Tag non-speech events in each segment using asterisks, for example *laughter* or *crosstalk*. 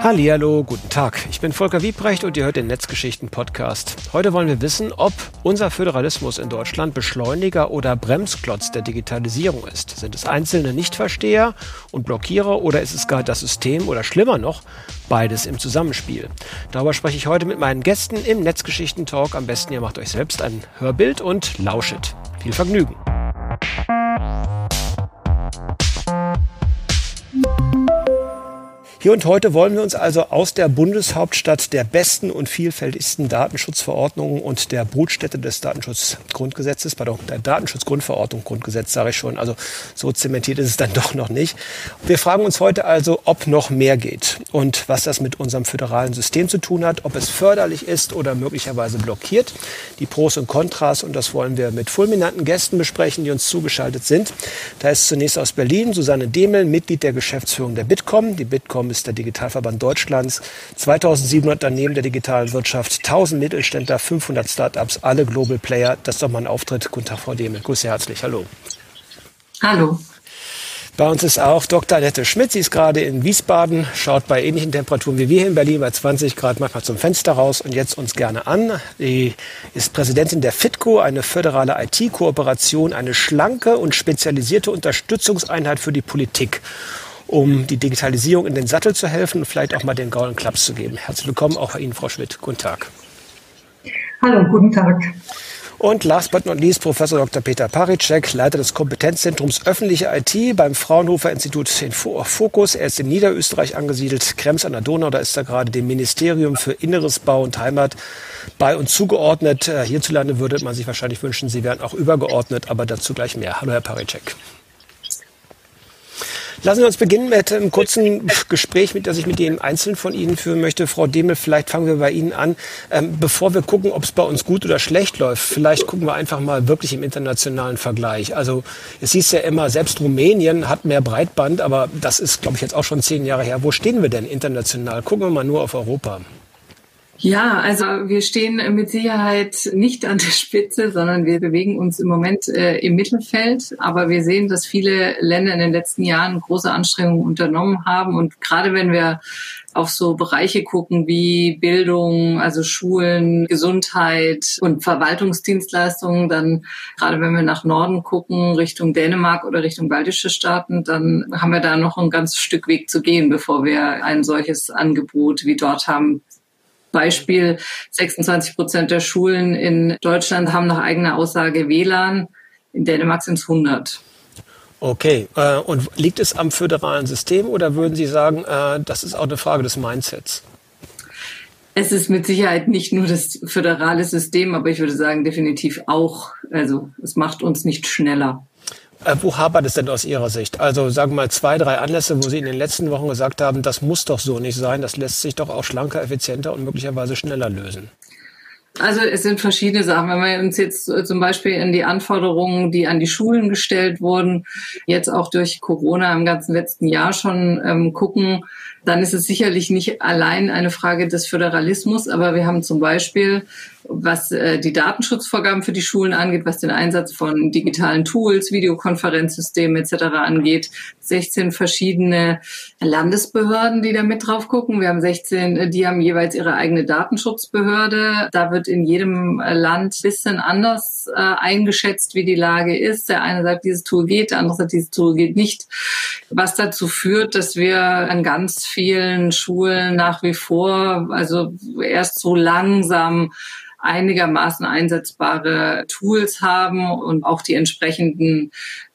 Hallihallo, guten Tag. Ich bin Volker Wiebrecht und ihr hört den Netzgeschichten Podcast. Heute wollen wir wissen, ob unser Föderalismus in Deutschland Beschleuniger oder Bremsklotz der Digitalisierung ist. Sind es einzelne Nichtversteher und Blockierer oder ist es gar das System oder schlimmer noch, beides im Zusammenspiel? Darüber spreche ich heute mit meinen Gästen im Netzgeschichten Talk. Am besten ihr macht euch selbst ein Hörbild und lauschet. Viel Vergnügen. Hier und heute wollen wir uns also aus der Bundeshauptstadt der besten und vielfältigsten Datenschutzverordnungen und der Brutstätte des Datenschutzgrundgesetzes, pardon, der Datenschutzgrundverordnung, Grundgesetz sage ich schon, also so zementiert ist es dann *laughs* doch noch nicht. Wir fragen uns heute also, ob noch mehr geht und was das mit unserem föderalen System zu tun hat, ob es förderlich ist oder möglicherweise blockiert, die Pros und Kontras und das wollen wir mit fulminanten Gästen besprechen, die uns zugeschaltet sind. Da ist zunächst aus Berlin Susanne Demel, Mitglied der Geschäftsführung der Bitkom. Die Bitkom ist der Digitalverband Deutschlands. 2700 Unternehmen der digitalen Wirtschaft, 1000 Mittelständler, 500 Startups, alle Global Player. Das ist doch mal ein Auftritt. Guten Tag, Frau Demel. Grüße herzlich. Hallo. Hallo. Bei uns ist auch Dr. Annette Schmidt. Sie ist gerade in Wiesbaden, schaut bei ähnlichen Temperaturen wie wir hier in Berlin bei 20 Grad manchmal zum Fenster raus und jetzt uns gerne an. Sie ist Präsidentin der FITCO, eine föderale IT-Kooperation, eine schlanke und spezialisierte Unterstützungseinheit für die Politik um die Digitalisierung in den Sattel zu helfen und vielleicht auch mal den Golden Clubs zu geben. Herzlich willkommen auch Ihnen, Frau Schmidt. Guten Tag. Hallo, guten Tag. Und last but not least Professor Dr. Peter Paricek, Leiter des Kompetenzzentrums Öffentliche IT beim Fraunhofer Institut in Fokus. Er ist in Niederösterreich angesiedelt, Krems an der Donau. Da ist er gerade dem Ministerium für Inneres, Bau und Heimat bei uns zugeordnet. Äh, hierzulande würde man sich wahrscheinlich wünschen, Sie wären auch übergeordnet, aber dazu gleich mehr. Hallo, Herr Paricek. Lassen Sie uns beginnen mit einem kurzen Gespräch, mit, das ich mit jedem Einzelnen von Ihnen führen möchte. Frau Demel, vielleicht fangen wir bei Ihnen an. Ähm, bevor wir gucken, ob es bei uns gut oder schlecht läuft, vielleicht gucken wir einfach mal wirklich im internationalen Vergleich. Also es hieß ja immer, selbst Rumänien hat mehr Breitband, aber das ist, glaube ich, jetzt auch schon zehn Jahre her. Wo stehen wir denn international? Gucken wir mal nur auf Europa. Ja, also wir stehen mit Sicherheit nicht an der Spitze, sondern wir bewegen uns im Moment äh, im Mittelfeld. Aber wir sehen, dass viele Länder in den letzten Jahren große Anstrengungen unternommen haben. Und gerade wenn wir auf so Bereiche gucken wie Bildung, also Schulen, Gesundheit und Verwaltungsdienstleistungen, dann gerade wenn wir nach Norden gucken, Richtung Dänemark oder Richtung baltische Staaten, dann haben wir da noch ein ganzes Stück Weg zu gehen, bevor wir ein solches Angebot wie dort haben. Beispiel, 26 Prozent der Schulen in Deutschland haben nach eigener Aussage WLAN. In Dänemark sind es 100. Okay, äh, und liegt es am föderalen System oder würden Sie sagen, äh, das ist auch eine Frage des Mindsets? Es ist mit Sicherheit nicht nur das föderale System, aber ich würde sagen definitiv auch. Also es macht uns nicht schneller. Äh, wo hapert es denn aus Ihrer Sicht? Also sagen wir mal zwei, drei Anlässe, wo Sie in den letzten Wochen gesagt haben, das muss doch so nicht sein, das lässt sich doch auch schlanker, effizienter und möglicherweise schneller lösen. Also es sind verschiedene Sachen. Wenn wir uns jetzt äh, zum Beispiel in die Anforderungen, die an die Schulen gestellt wurden, jetzt auch durch Corona im ganzen letzten Jahr schon ähm, gucken, dann ist es sicherlich nicht allein eine Frage des Föderalismus, aber wir haben zum Beispiel was äh, die Datenschutzvorgaben für die Schulen angeht, was den Einsatz von digitalen Tools, Videokonferenzsystemen etc. angeht. 16 verschiedene Landesbehörden, die da mit drauf gucken. Wir haben 16, äh, die haben jeweils ihre eigene Datenschutzbehörde. Da wird in jedem Land bisschen anders äh, eingeschätzt, wie die Lage ist. Der eine sagt, dieses Tool geht, der andere sagt, dieses Tool geht nicht. Was dazu führt, dass wir an ganz vielen Schulen nach wie vor, also erst so langsam einigermaßen einsetzbare Tools haben und auch die entsprechenden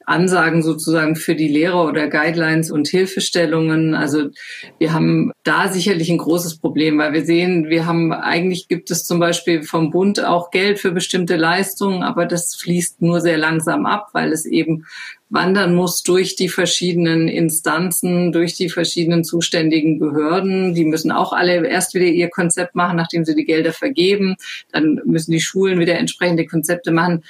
Ansagen sozusagen für die Lehrer oder Guidelines und Hilfestellungen. Also wir haben da sicherlich ein großes Problem, weil wir sehen, wir haben eigentlich gibt es zum Beispiel vom Bund auch Geld für bestimmte Leistungen, aber das fließt nur sehr langsam ab, weil es eben wandern muss durch die verschiedenen Instanzen, durch die verschiedenen zuständigen Behörden. Die müssen auch alle erst wieder ihr Konzept machen, nachdem sie die Gelder vergeben. Dann müssen die Schulen wieder entsprechende Konzepte machen.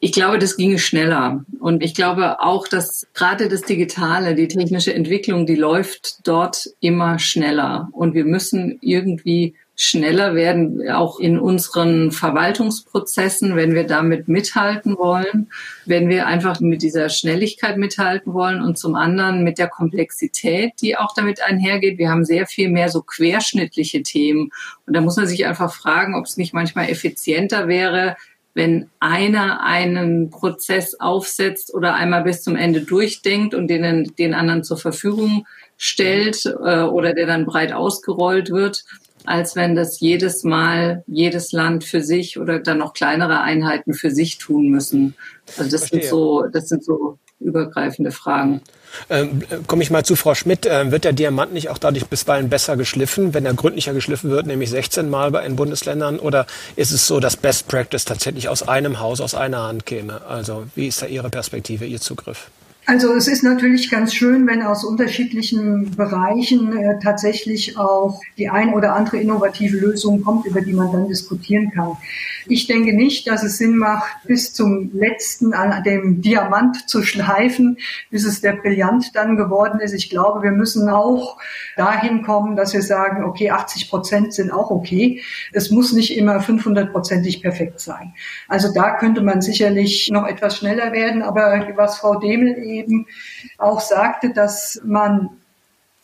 Ich glaube, das ginge schneller. Und ich glaube auch, dass gerade das Digitale, die technische Entwicklung, die läuft dort immer schneller. Und wir müssen irgendwie schneller werden, auch in unseren Verwaltungsprozessen, wenn wir damit mithalten wollen, wenn wir einfach mit dieser Schnelligkeit mithalten wollen und zum anderen mit der Komplexität, die auch damit einhergeht. Wir haben sehr viel mehr so querschnittliche Themen und da muss man sich einfach fragen, ob es nicht manchmal effizienter wäre, wenn einer einen Prozess aufsetzt oder einmal bis zum Ende durchdenkt und den, den anderen zur Verfügung stellt äh, oder der dann breit ausgerollt wird, als wenn das jedes Mal jedes Land für sich oder dann noch kleinere Einheiten für sich tun müssen. Also das Verstehe. sind so, das sind so übergreifende Fragen. Ähm, Komme ich mal zu Frau Schmidt. Ähm, wird der Diamant nicht auch dadurch bisweilen besser geschliffen, wenn er gründlicher geschliffen wird, nämlich 16 Mal bei den Bundesländern? Oder ist es so, dass Best Practice tatsächlich aus einem Haus, aus einer Hand käme? Also wie ist da Ihre Perspektive, Ihr Zugriff? Also es ist natürlich ganz schön, wenn aus unterschiedlichen Bereichen äh, tatsächlich auch die ein oder andere innovative Lösung kommt, über die man dann diskutieren kann. Ich denke nicht, dass es Sinn macht, bis zum letzten an dem Diamant zu schleifen, bis es der Brillant dann geworden ist. Ich glaube, wir müssen auch dahin kommen, dass wir sagen, okay, 80 Prozent sind auch okay. Es muss nicht immer 500-prozentig perfekt sein. Also da könnte man sicherlich noch etwas schneller werden. Aber was Frau Demel eben auch sagte, dass man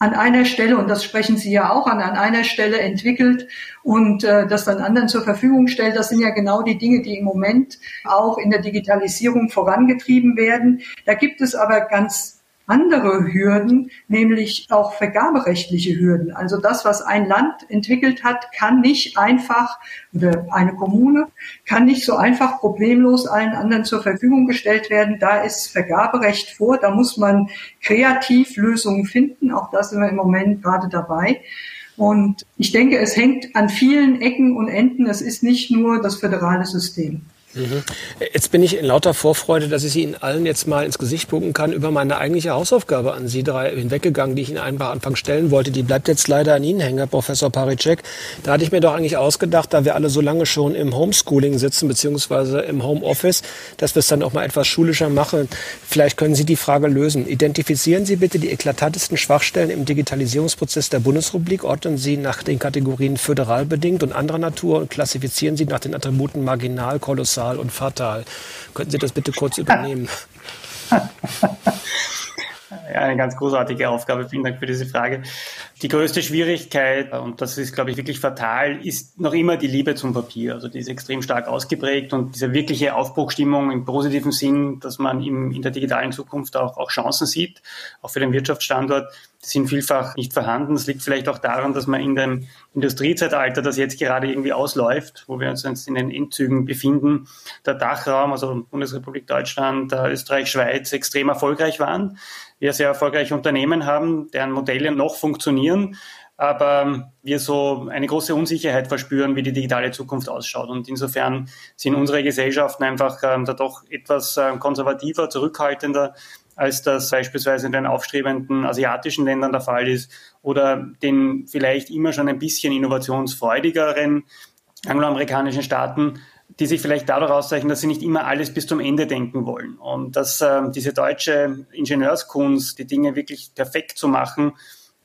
an einer Stelle, und das sprechen Sie ja auch an, an einer Stelle entwickelt und äh, das dann anderen zur Verfügung stellt. Das sind ja genau die Dinge, die im Moment auch in der Digitalisierung vorangetrieben werden. Da gibt es aber ganz andere Hürden, nämlich auch vergaberechtliche Hürden. Also das, was ein Land entwickelt hat, kann nicht einfach, oder eine Kommune, kann nicht so einfach problemlos allen anderen zur Verfügung gestellt werden. Da ist Vergaberecht vor, da muss man kreativ Lösungen finden. Auch das sind wir im Moment gerade dabei. Und ich denke, es hängt an vielen Ecken und Enden. Es ist nicht nur das föderale System. Jetzt bin ich in lauter Vorfreude, dass ich Sie Ihnen allen jetzt mal ins Gesicht gucken kann, über meine eigentliche Hausaufgabe an Sie drei hinweggegangen, die ich Ihnen einfach Anfang stellen wollte. Die bleibt jetzt leider an Ihnen hängen, Herr Professor Paricek. Da hatte ich mir doch eigentlich ausgedacht, da wir alle so lange schon im Homeschooling sitzen, beziehungsweise im Homeoffice, dass wir es dann auch mal etwas schulischer machen. Vielleicht können Sie die Frage lösen. Identifizieren Sie bitte die eklatantesten Schwachstellen im Digitalisierungsprozess der Bundesrepublik, ordnen Sie nach den Kategorien föderal bedingt und anderer Natur und klassifizieren Sie nach den Attributen marginal, kolossal, kolossal und fatal. Könnten Sie das bitte kurz übernehmen? *laughs* Ja, eine ganz großartige Aufgabe. Vielen Dank für diese Frage. Die größte Schwierigkeit, und das ist, glaube ich, wirklich fatal, ist noch immer die Liebe zum Papier. Also die ist extrem stark ausgeprägt und diese wirkliche Aufbruchstimmung im positiven Sinn, dass man im, in der digitalen Zukunft auch, auch Chancen sieht, auch für den Wirtschaftsstandort, sind vielfach nicht vorhanden. Es liegt vielleicht auch daran, dass man in dem Industriezeitalter, das jetzt gerade irgendwie ausläuft, wo wir uns jetzt in den Endzügen befinden, der Dachraum, also Bundesrepublik Deutschland, Österreich, Schweiz extrem erfolgreich waren. Wir sehr erfolgreiche Unternehmen haben, deren Modelle noch funktionieren, aber wir so eine große Unsicherheit verspüren, wie die digitale Zukunft ausschaut. Und insofern sind unsere Gesellschaften einfach ähm, da doch etwas äh, konservativer, zurückhaltender als das beispielsweise in den aufstrebenden asiatischen Ländern der Fall ist oder den vielleicht immer schon ein bisschen innovationsfreudigeren angloamerikanischen Staaten, die sich vielleicht dadurch auszeichnen, dass sie nicht immer alles bis zum Ende denken wollen. Und dass äh, diese deutsche Ingenieurskunst, die Dinge wirklich perfekt zu machen,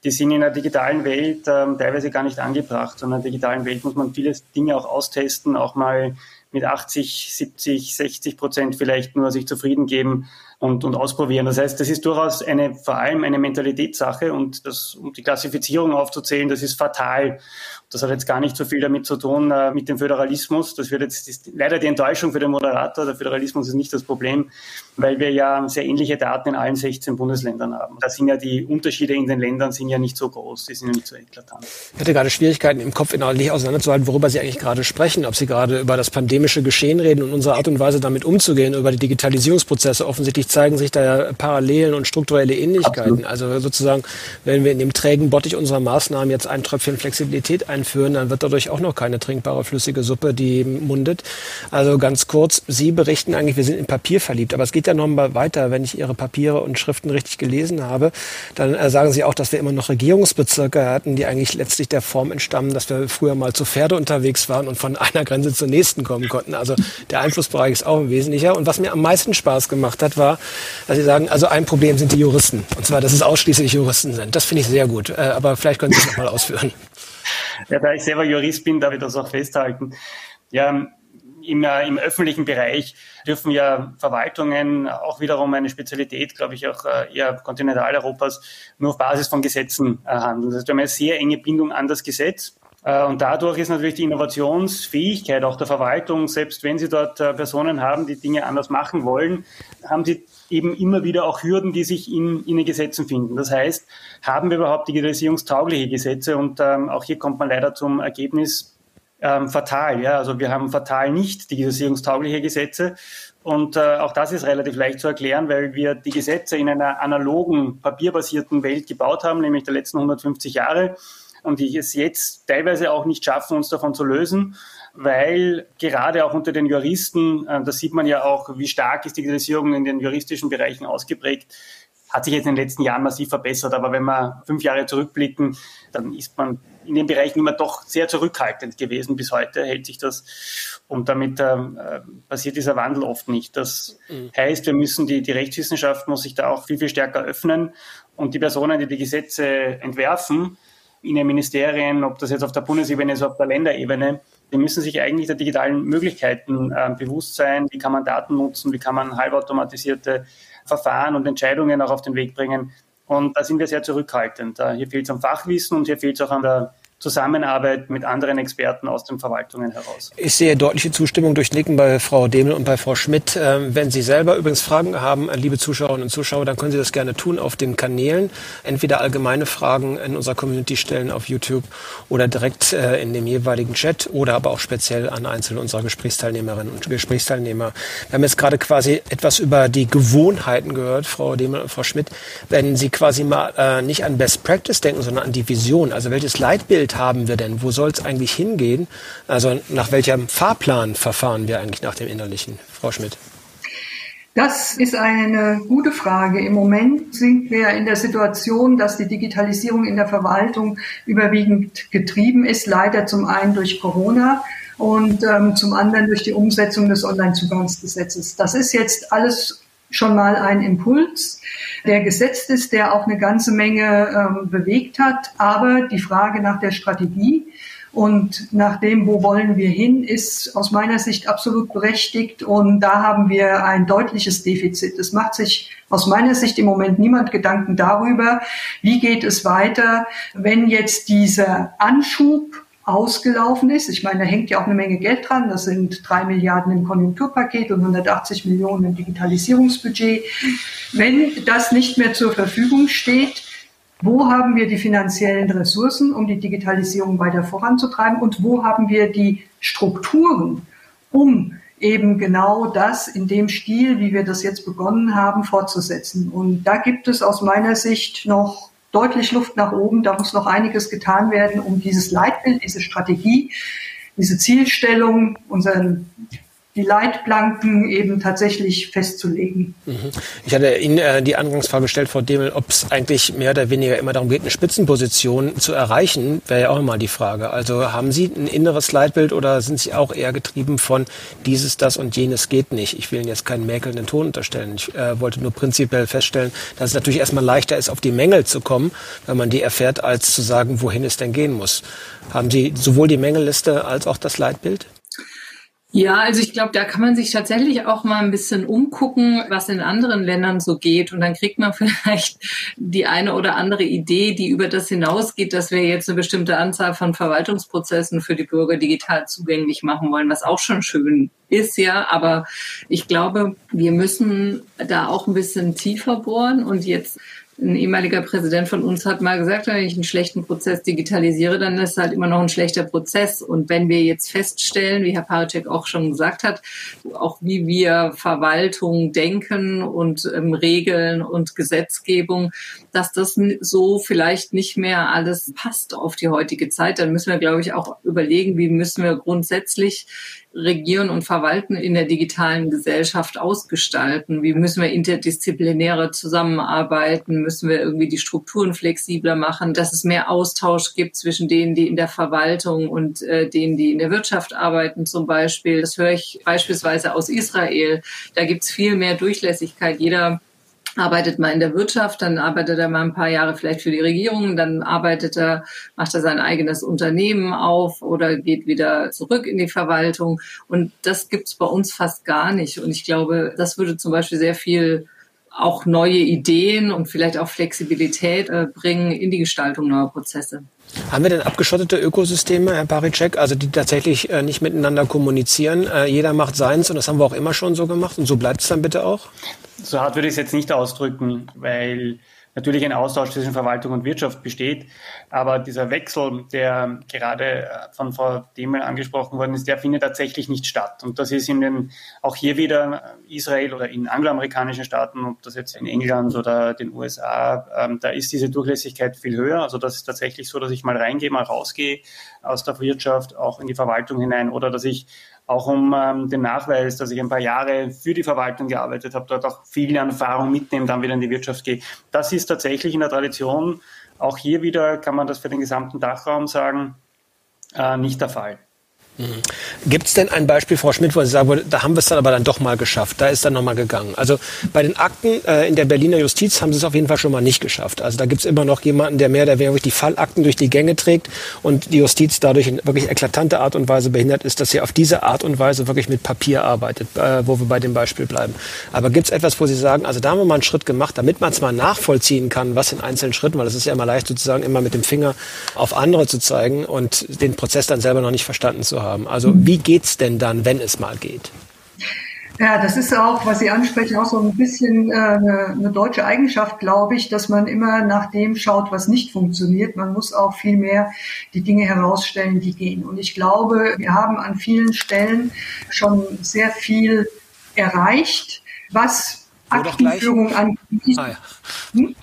die sind in der digitalen Welt äh, teilweise gar nicht angebracht. Sondern in der digitalen Welt muss man viele Dinge auch austesten, auch mal mit 80, 70, 60 Prozent vielleicht nur sich zufrieden geben und, und ausprobieren. Das heißt, das ist durchaus eine, vor allem eine Mentalitätssache und das, um die Klassifizierung aufzuzählen, das ist fatal. Das hat jetzt gar nicht so viel damit zu tun äh, mit dem Föderalismus. Das wird jetzt ist leider die Enttäuschung für den Moderator. Der Föderalismus ist nicht das Problem, weil wir ja sehr ähnliche Daten in allen 16 Bundesländern haben. Da sind ja die Unterschiede in den Ländern sind ja nicht so groß, die sind ja nicht so eklatant. Ich hatte gerade Schwierigkeiten im Kopf inhaltlich auseinanderzuhalten, worüber Sie eigentlich gerade sprechen. Ob Sie gerade über das pandemische Geschehen reden und unsere Art und Weise damit umzugehen, über die Digitalisierungsprozesse. Offensichtlich zeigen sich da ja Parallelen und strukturelle Ähnlichkeiten. Absolut. Also sozusagen, wenn wir in dem trägen Bottich unserer Maßnahmen jetzt ein Tröpfchen Flexibilität einführen, dann wird dadurch auch noch keine trinkbare flüssige Suppe, die mundet. Also ganz kurz, Sie berichten eigentlich, wir sind in Papier verliebt, aber es geht ja noch mal weiter. Wenn ich Ihre Papiere und Schriften richtig gelesen habe, dann äh, sagen Sie auch, dass wir immer noch Regierungsbezirke hatten, die eigentlich letztlich der Form entstammen, dass wir früher mal zu Pferde unterwegs waren und von *laughs* einer Grenze zur nächsten kommen konnten. Also der Einflussbereich ist auch ein wesentlicher. Und was mir am meisten Spaß gemacht hat, war, dass Sie sagen, also ein Problem sind die Juristen. Und zwar, dass es ausschließlich Juristen sind. Das finde ich sehr gut. Äh, aber vielleicht können Sie es noch mal ausführen. Ja, da ich selber Jurist bin, darf ich das auch festhalten. Ja, im, äh, im öffentlichen Bereich dürfen ja Verwaltungen auch wiederum eine Spezialität, glaube ich, auch äh, eher Kontinentaleuropas, nur auf Basis von Gesetzen äh, handeln. Das heißt, wir haben eine sehr enge Bindung an das Gesetz. Äh, und dadurch ist natürlich die Innovationsfähigkeit auch der Verwaltung, selbst wenn Sie dort äh, Personen haben, die Dinge anders machen wollen, haben Sie eben immer wieder auch Hürden, die sich in, in den Gesetzen finden. Das heißt, haben wir überhaupt digitalisierungstaugliche Gesetze? Und ähm, auch hier kommt man leider zum Ergebnis, ähm, fatal. Ja? Also wir haben fatal nicht digitalisierungstaugliche Gesetze. Und äh, auch das ist relativ leicht zu erklären, weil wir die Gesetze in einer analogen, papierbasierten Welt gebaut haben, nämlich der letzten 150 Jahre. Und die es jetzt teilweise auch nicht schaffen, uns davon zu lösen, weil gerade auch unter den Juristen, äh, das sieht man ja auch, wie stark ist Digitalisierung in den juristischen Bereichen ausgeprägt, hat sich jetzt in den letzten Jahren massiv verbessert. Aber wenn wir fünf Jahre zurückblicken, dann ist man in den Bereichen immer doch sehr zurückhaltend gewesen. Bis heute hält sich das und damit ähm, äh, passiert dieser Wandel oft nicht. Das mhm. heißt, wir müssen die, die Rechtswissenschaft muss sich da auch viel, viel stärker öffnen und die Personen, die die Gesetze entwerfen, in den Ministerien, ob das jetzt auf der Bundesebene ist, auf der Länderebene, die müssen sich eigentlich der digitalen Möglichkeiten äh, bewusst sein. Wie kann man Daten nutzen? Wie kann man halbautomatisierte Verfahren und Entscheidungen auch auf den Weg bringen? Und da sind wir sehr zurückhaltend. Hier fehlt es am Fachwissen und hier fehlt es auch an der Zusammenarbeit mit anderen Experten aus den Verwaltungen heraus. Ich sehe deutliche Zustimmung durch Nicken bei Frau Demel und bei Frau Schmidt. Ähm, wenn Sie selber übrigens Fragen haben, äh, liebe Zuschauerinnen und Zuschauer, dann können Sie das gerne tun auf den Kanälen. Entweder allgemeine Fragen in unserer Community stellen auf YouTube oder direkt äh, in dem jeweiligen Chat oder aber auch speziell an einzelne unserer Gesprächsteilnehmerinnen und Gesprächsteilnehmer. Wir haben jetzt gerade quasi etwas über die Gewohnheiten gehört, Frau Demel und Frau Schmidt. Wenn Sie quasi mal äh, nicht an Best Practice denken, sondern an die Vision, also welches Leitbild Bild haben wir denn? Wo soll es eigentlich hingehen? Also nach welchem Fahrplan verfahren wir eigentlich nach dem Innerlichen, Frau Schmidt? Das ist eine gute Frage. Im Moment sind wir in der Situation, dass die Digitalisierung in der Verwaltung überwiegend getrieben ist, leider zum einen durch Corona und ähm, zum anderen durch die Umsetzung des Onlinezugangsgesetzes. Das ist jetzt alles schon mal ein Impuls, der gesetzt ist, der auch eine ganze Menge ähm, bewegt hat. Aber die Frage nach der Strategie und nach dem, wo wollen wir hin, ist aus meiner Sicht absolut berechtigt. Und da haben wir ein deutliches Defizit. Es macht sich aus meiner Sicht im Moment niemand Gedanken darüber, wie geht es weiter, wenn jetzt dieser Anschub ausgelaufen ist. Ich meine, da hängt ja auch eine Menge Geld dran. Das sind drei Milliarden im Konjunkturpaket und 180 Millionen im Digitalisierungsbudget. Wenn das nicht mehr zur Verfügung steht, wo haben wir die finanziellen Ressourcen, um die Digitalisierung weiter voranzutreiben und wo haben wir die Strukturen, um eben genau das in dem Stil, wie wir das jetzt begonnen haben, fortzusetzen. Und da gibt es aus meiner Sicht noch deutlich Luft nach oben. Da muss noch einiges getan werden, um dieses Leitbild, diese Strategie, diese Zielstellung, unseren die Leitplanken eben tatsächlich festzulegen. Mhm. Ich hatte Ihnen äh, die Angangsfrage gestellt, Frau Demel, ob es eigentlich mehr oder weniger immer darum geht, eine Spitzenposition zu erreichen, wäre ja auch immer die Frage. Also haben Sie ein inneres Leitbild oder sind Sie auch eher getrieben von dieses, das und jenes geht nicht? Ich will Ihnen jetzt keinen mäkelnden Ton unterstellen. Ich äh, wollte nur prinzipiell feststellen, dass es natürlich erstmal leichter ist, auf die Mängel zu kommen, wenn man die erfährt, als zu sagen, wohin es denn gehen muss. Haben Sie sowohl die Mängelliste als auch das Leitbild? Ja, also ich glaube, da kann man sich tatsächlich auch mal ein bisschen umgucken, was in anderen Ländern so geht. Und dann kriegt man *laughs* vielleicht die eine oder andere Idee, die über das hinausgeht, dass wir jetzt eine bestimmte Anzahl von Verwaltungsprozessen für die Bürger digital zugänglich machen wollen, was auch schon schön ist, ja. Aber ich glaube, wir müssen da auch ein bisschen tiefer bohren und jetzt ein ehemaliger Präsident von uns hat mal gesagt, wenn ich einen schlechten Prozess digitalisiere, dann ist es halt immer noch ein schlechter Prozess. Und wenn wir jetzt feststellen, wie Herr Paracek auch schon gesagt hat, auch wie wir Verwaltung denken und ähm, Regeln und Gesetzgebung, dass das so vielleicht nicht mehr alles passt auf die heutige Zeit, dann müssen wir, glaube ich, auch überlegen, wie müssen wir grundsätzlich Regieren und Verwalten in der digitalen Gesellschaft ausgestalten? Wie müssen wir interdisziplinäre zusammenarbeiten? Müssen wir irgendwie die Strukturen flexibler machen, dass es mehr Austausch gibt zwischen denen, die in der Verwaltung und äh, denen, die in der Wirtschaft arbeiten zum Beispiel? Das höre ich beispielsweise aus Israel. Da gibt es viel mehr Durchlässigkeit. Jeder arbeitet mal in der Wirtschaft, dann arbeitet er mal ein paar Jahre vielleicht für die Regierung, dann arbeitet er, macht er sein eigenes Unternehmen auf oder geht wieder zurück in die Verwaltung. Und das gibt's bei uns fast gar nicht. Und ich glaube, das würde zum Beispiel sehr viel auch neue Ideen und vielleicht auch Flexibilität äh, bringen in die Gestaltung neuer Prozesse. Haben wir denn abgeschottete Ökosysteme, Herr Paricek, also die tatsächlich äh, nicht miteinander kommunizieren? Äh, jeder macht seins und das haben wir auch immer schon so gemacht und so bleibt es dann bitte auch? So hart würde ich es jetzt nicht ausdrücken, weil natürlich ein Austausch zwischen Verwaltung und Wirtschaft besteht. Aber dieser Wechsel, der gerade äh, von Frau Demel angesprochen worden ist, der findet tatsächlich nicht statt. Und das ist in den, auch hier wieder Israel oder in angloamerikanischen Staaten, ob das jetzt in England oder den USA, ähm, da ist diese Durchlässigkeit viel höher. Also das ist tatsächlich so, dass ich mal reingehe, mal rausgehe aus der Wirtschaft, auch in die Verwaltung hinein oder dass ich auch um ähm, den Nachweis, dass ich ein paar Jahre für die Verwaltung gearbeitet habe, dort auch viel Erfahrung mitnehmen, dann wieder in die Wirtschaft gehe. Das ist tatsächlich in der Tradition, auch hier wieder kann man das für den gesamten Dachraum sagen, äh, nicht der Fall. Mhm. Gibt es denn ein Beispiel, Frau Schmidt, wo Sie sagen, da haben wir es dann aber dann doch mal geschafft, da ist dann nochmal gegangen? Also bei den Akten äh, in der Berliner Justiz haben Sie es auf jeden Fall schon mal nicht geschafft. Also da gibt es immer noch jemanden, der mehr oder weniger die Fallakten durch die Gänge trägt und die Justiz dadurch in wirklich eklatante Art und Weise behindert ist, dass sie auf diese Art und Weise wirklich mit Papier arbeitet, äh, wo wir bei dem Beispiel bleiben. Aber gibt es etwas, wo Sie sagen, also da haben wir mal einen Schritt gemacht, damit man es mal nachvollziehen kann, was in einzelnen Schritten, weil es ist ja immer leicht sozusagen immer mit dem Finger auf andere zu zeigen und den Prozess dann selber noch nicht verstanden zu haben haben. Also wie geht's denn dann, wenn es mal geht? Ja, das ist auch, was Sie ansprechen, auch so ein bisschen äh, eine, eine deutsche Eigenschaft, glaube ich, dass man immer nach dem schaut, was nicht funktioniert. Man muss auch viel mehr die Dinge herausstellen, die gehen. Und ich glaube, wir haben an vielen Stellen schon sehr viel erreicht, was Aktenführung angeht. Ah, ja. hm?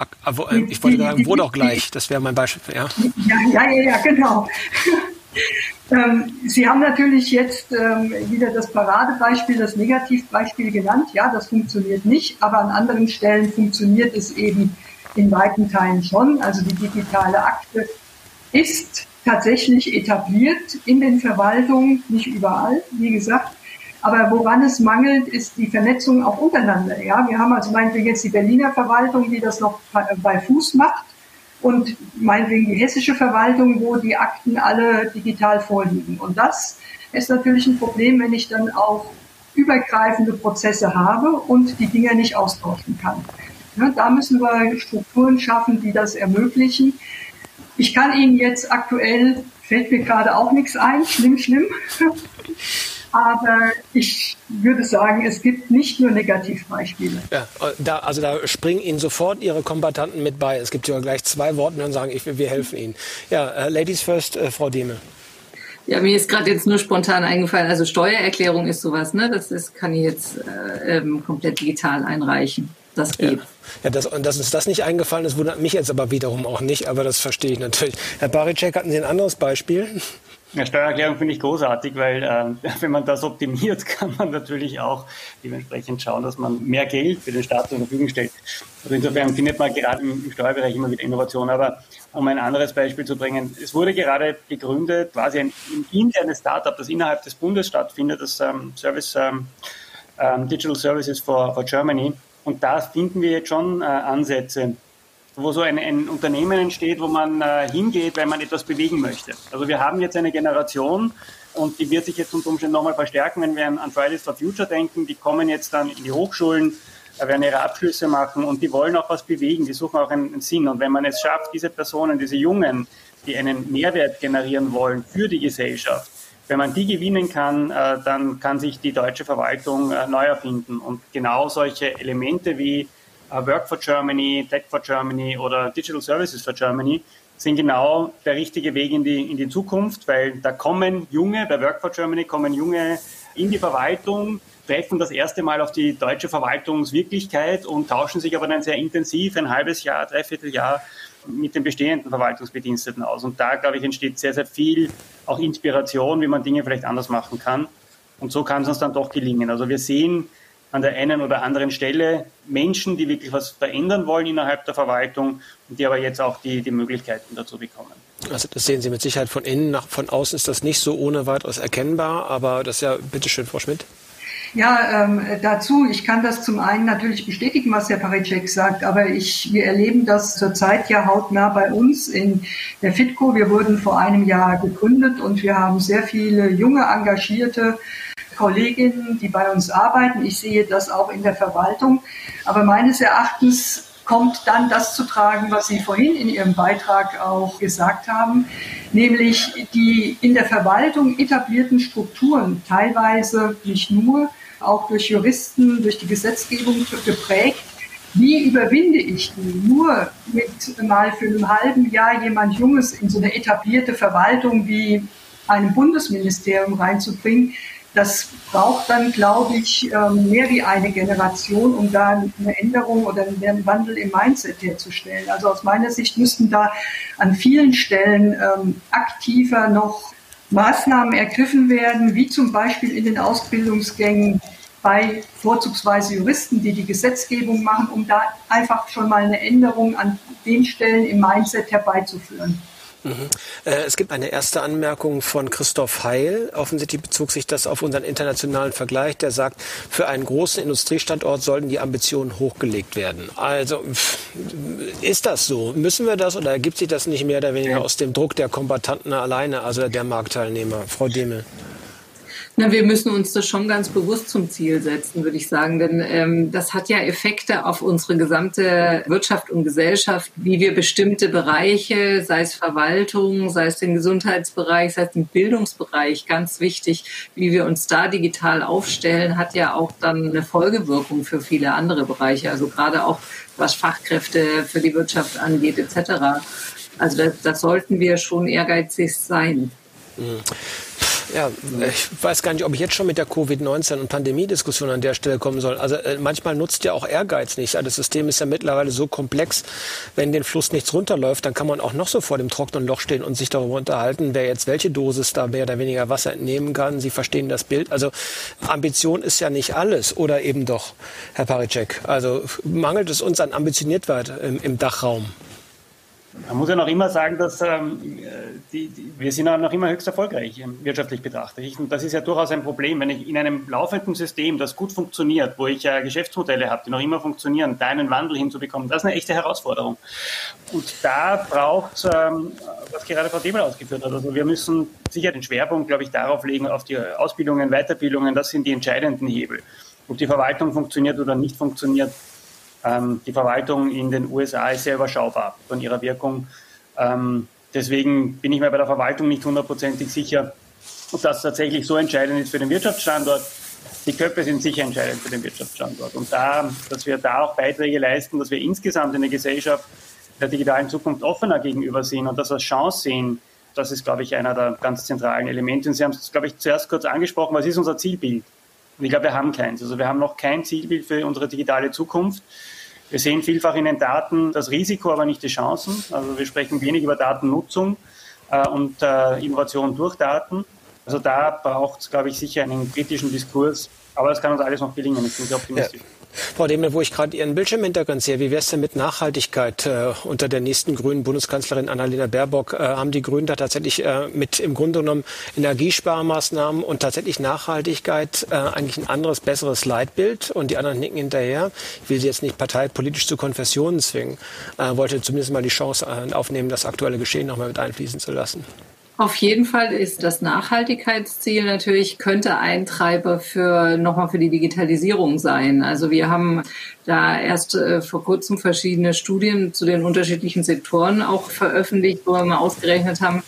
Ich wollte sagen, wo doch gleich, das wäre mein Beispiel. Ja, ja, ja, ja genau. Ähm, Sie haben natürlich jetzt ähm, wieder das Paradebeispiel, das Negativbeispiel genannt. Ja, das funktioniert nicht, aber an anderen Stellen funktioniert es eben in weiten Teilen schon. Also die digitale Akte ist tatsächlich etabliert in den Verwaltungen, nicht überall, wie gesagt. Aber woran es mangelt, ist die Vernetzung auch untereinander. Ja, wir haben also meinetwegen jetzt die Berliner Verwaltung, die das noch bei Fuß macht und meinetwegen die hessische Verwaltung, wo die Akten alle digital vorliegen. Und das ist natürlich ein Problem, wenn ich dann auch übergreifende Prozesse habe und die Dinge nicht austauschen kann. Ja, da müssen wir Strukturen schaffen, die das ermöglichen. Ich kann Ihnen jetzt aktuell, fällt mir gerade auch nichts ein, schlimm, schlimm. Aber ich würde sagen, es gibt nicht nur Negativbeispiele. Ja, da, also da springen Ihnen sofort Ihre Kombatanten mit bei. Es gibt ja gleich zwei Worte und dann sagen, ich, wir helfen Ihnen. Ja, uh, Ladies first, uh, Frau Demel. Ja, mir ist gerade jetzt nur spontan eingefallen, also Steuererklärung ist sowas, ne? Das ist, kann ich jetzt äh, ähm, komplett digital einreichen. Das geht. Ja, ja das, und dass uns das nicht eingefallen ist, wundert mich jetzt aber wiederum auch nicht, aber das verstehe ich natürlich. Herr Baricek, hatten Sie ein anderes Beispiel? Ja, Steuererklärung finde ich großartig, weil äh, *laughs* wenn man das optimiert, *laughs* kann man natürlich auch dementsprechend schauen, dass man mehr Geld für den Staat zur Verfügung stellt. Also insofern findet man gerade im, Steuerbereich immer wieder Innovation. Aber um ein anderes Beispiel zu bringen, es wurde gerade gegründet, quasi ein, ein internes Startup, das innerhalb des Bundes stattfindet, das ähm, Service ähm, ähm, Digital Services for, for Germany. Und da finden wir jetzt schon äh, Ansätze, wo so ein, ein Unternehmen entsteht, wo man äh, hingeht, weil man etwas bewegen möchte. Also wir haben jetzt eine Generation und die wird sich jetzt unter Umständen nochmal verstärken, wenn wir an Fridays for Future denken. Die kommen jetzt dann in die Hochschulen, äh, werden ihre Abschlüsse machen und die wollen auch was bewegen, die suchen auch einen, einen Sinn. Und wenn man es schafft, diese Personen, diese Jungen, die einen Mehrwert generieren wollen für die Gesellschaft, wenn man die gewinnen kann, äh, dann kann sich die deutsche Verwaltung äh, neu erfinden. Und genau solche Elemente wie Work for Germany, Tech for Germany oder Digital Services for Germany sind genau der richtige Weg in die, in die Zukunft, weil da kommen Junge, bei Work for Germany kommen Junge in die Verwaltung, treffen das erste Mal auf die deutsche Verwaltungswirklichkeit und tauschen sich aber dann sehr intensiv, ein halbes Jahr, dreiviertel Jahr mit den bestehenden Verwaltungsbediensteten aus. Und da, glaube ich, entsteht sehr, sehr viel auch Inspiration, wie man Dinge vielleicht anders machen kann. Und so kann es uns dann doch gelingen. Also wir sehen an der einen oder anderen Stelle Menschen, die wirklich was verändern wollen innerhalb der Verwaltung und die aber jetzt auch die, die Möglichkeiten dazu bekommen. Also das sehen Sie mit Sicherheit von innen, nach, von außen ist das nicht so ohne weiteres erkennbar, aber das ist ja, bitteschön, Frau Schmidt. Ja, ähm, dazu, ich kann das zum einen natürlich bestätigen, was Herr Paritschek sagt, aber ich, wir erleben das zurzeit ja hautnah bei uns in der FITCO. Wir wurden vor einem Jahr gegründet und wir haben sehr viele junge, engagierte Kolleginnen, die bei uns arbeiten. Ich sehe das auch in der Verwaltung. Aber meines Erachtens kommt dann das zu tragen, was Sie vorhin in Ihrem Beitrag auch gesagt haben, nämlich die in der Verwaltung etablierten Strukturen, teilweise nicht nur, auch durch Juristen, durch die Gesetzgebung geprägt. Wie überwinde ich die? Nur mit mal für ein halben Jahr jemand Junges in so eine etablierte Verwaltung wie einem Bundesministerium reinzubringen, das braucht dann, glaube ich, ähm, mehr wie eine Generation, um da eine Änderung oder einen Wandel im Mindset herzustellen. Also aus meiner Sicht müssten da an vielen Stellen ähm, aktiver noch Maßnahmen ergriffen werden, wie zum Beispiel in den Ausbildungsgängen bei vorzugsweise Juristen, die die Gesetzgebung machen, um da einfach schon mal eine Änderung an den Stellen im Mindset herbeizuführen. Mhm. Äh, es gibt eine erste Anmerkung von Christoph Heil. Offensichtlich bezog sich das auf unseren internationalen Vergleich. Der sagt, für einen großen Industriestandort sollten die Ambitionen hochgelegt werden. Also ist das so? Müssen wir das oder ergibt sich das nicht mehr oder weniger aus dem Druck der Kombatanten alleine, also der Marktteilnehmer? Frau Demel. Na, wir müssen uns das schon ganz bewusst zum Ziel setzen, würde ich sagen, denn ähm, das hat ja Effekte auf unsere gesamte Wirtschaft und Gesellschaft, wie wir bestimmte Bereiche, sei es Verwaltung, sei es den Gesundheitsbereich, sei es den Bildungsbereich, ganz wichtig, wie wir uns da digital aufstellen, hat ja auch dann eine Folgewirkung für viele andere Bereiche, also gerade auch was Fachkräfte für die Wirtschaft angeht etc. Also das, das sollten wir schon ehrgeizig sein. Mhm. Ja, ich weiß gar nicht, ob ich jetzt schon mit der Covid-19 und Pandemiediskussion an der Stelle kommen soll. Also äh, manchmal nutzt ja auch Ehrgeiz nicht. Also das System ist ja mittlerweile so komplex, wenn den Fluss nichts runterläuft, dann kann man auch noch so vor dem trockenen Loch stehen und sich darüber unterhalten, wer jetzt welche Dosis da mehr oder weniger Wasser entnehmen kann. Sie verstehen das Bild. Also Ambition ist ja nicht alles. Oder eben doch, Herr Paricek. Also mangelt es uns an Ambitioniertheit im, im Dachraum? Man muss ja noch immer sagen, dass ähm, die, die, wir sind auch noch immer höchst erfolgreich ähm, wirtschaftlich betrachtet. Und das ist ja durchaus ein Problem, wenn ich in einem laufenden System, das gut funktioniert, wo ich äh, Geschäftsmodelle habe, die noch immer funktionieren, da einen Wandel hinzubekommen, das ist eine echte Herausforderung. Und da braucht es, ähm, was gerade Frau Demel ausgeführt hat, also wir müssen sicher den Schwerpunkt, glaube ich, darauf legen, auf die Ausbildungen, Weiterbildungen, das sind die entscheidenden Hebel. Ob die Verwaltung funktioniert oder nicht funktioniert, die Verwaltung in den USA ist sehr überschaubar von ihrer Wirkung. Ähm, deswegen bin ich mir bei der Verwaltung nicht hundertprozentig sicher, ob das tatsächlich so entscheidend ist für den Wirtschaftsstandort. Die Köpfe sind sicher entscheidend für den Wirtschaftsstandort. Und da, dass wir da auch Beiträge leisten, dass wir insgesamt in der Gesellschaft der digitalen Zukunft offener gegenüber sind und das als Chance sehen, das ist, glaube ich, einer der ganz zentralen Elemente. Und Sie haben es, glaube ich, zuerst kurz angesprochen, was ist unser Zielbild? Und ich glaube, wir haben keins. Also wir haben noch kein Zielbild für unsere digitale Zukunft. Wir sehen vielfach in den Daten das Risiko, aber nicht die Chancen. Also wir sprechen wenig über Datennutzung äh, und äh, Innovation durch Daten. Also da braucht es, glaube ich, sicher einen kritischen Diskurs. Aber das kann uns alles noch gelingen. Ich bin sehr optimistisch. Ja. Frau Demel, wo ich gerade Ihren Bildschirmhintergrund sehe, wie wäre es denn mit Nachhaltigkeit äh, unter der nächsten grünen Bundeskanzlerin Annalena Baerbock? Äh, haben die Grünen da tatsächlich äh, mit im Grunde genommen Energiesparmaßnahmen und tatsächlich Nachhaltigkeit äh, eigentlich ein anderes, besseres Leitbild? Und die anderen nicken hinterher. Ich will Sie jetzt nicht parteipolitisch zu Konfessionen zwingen, äh, wollte zumindest mal die Chance äh, aufnehmen, das aktuelle Geschehen nochmal mit einfließen zu lassen. Auf jeden Fall ist das Nachhaltigkeitsziel natürlich, könnte ein Treiber für nochmal für die Digitalisierung sein. Also wir haben da erst äh, vor kurzem verschiedene Studien zu den unterschiedlichen Sektoren auch veröffentlicht, wo wir mal ausgerechnet haben,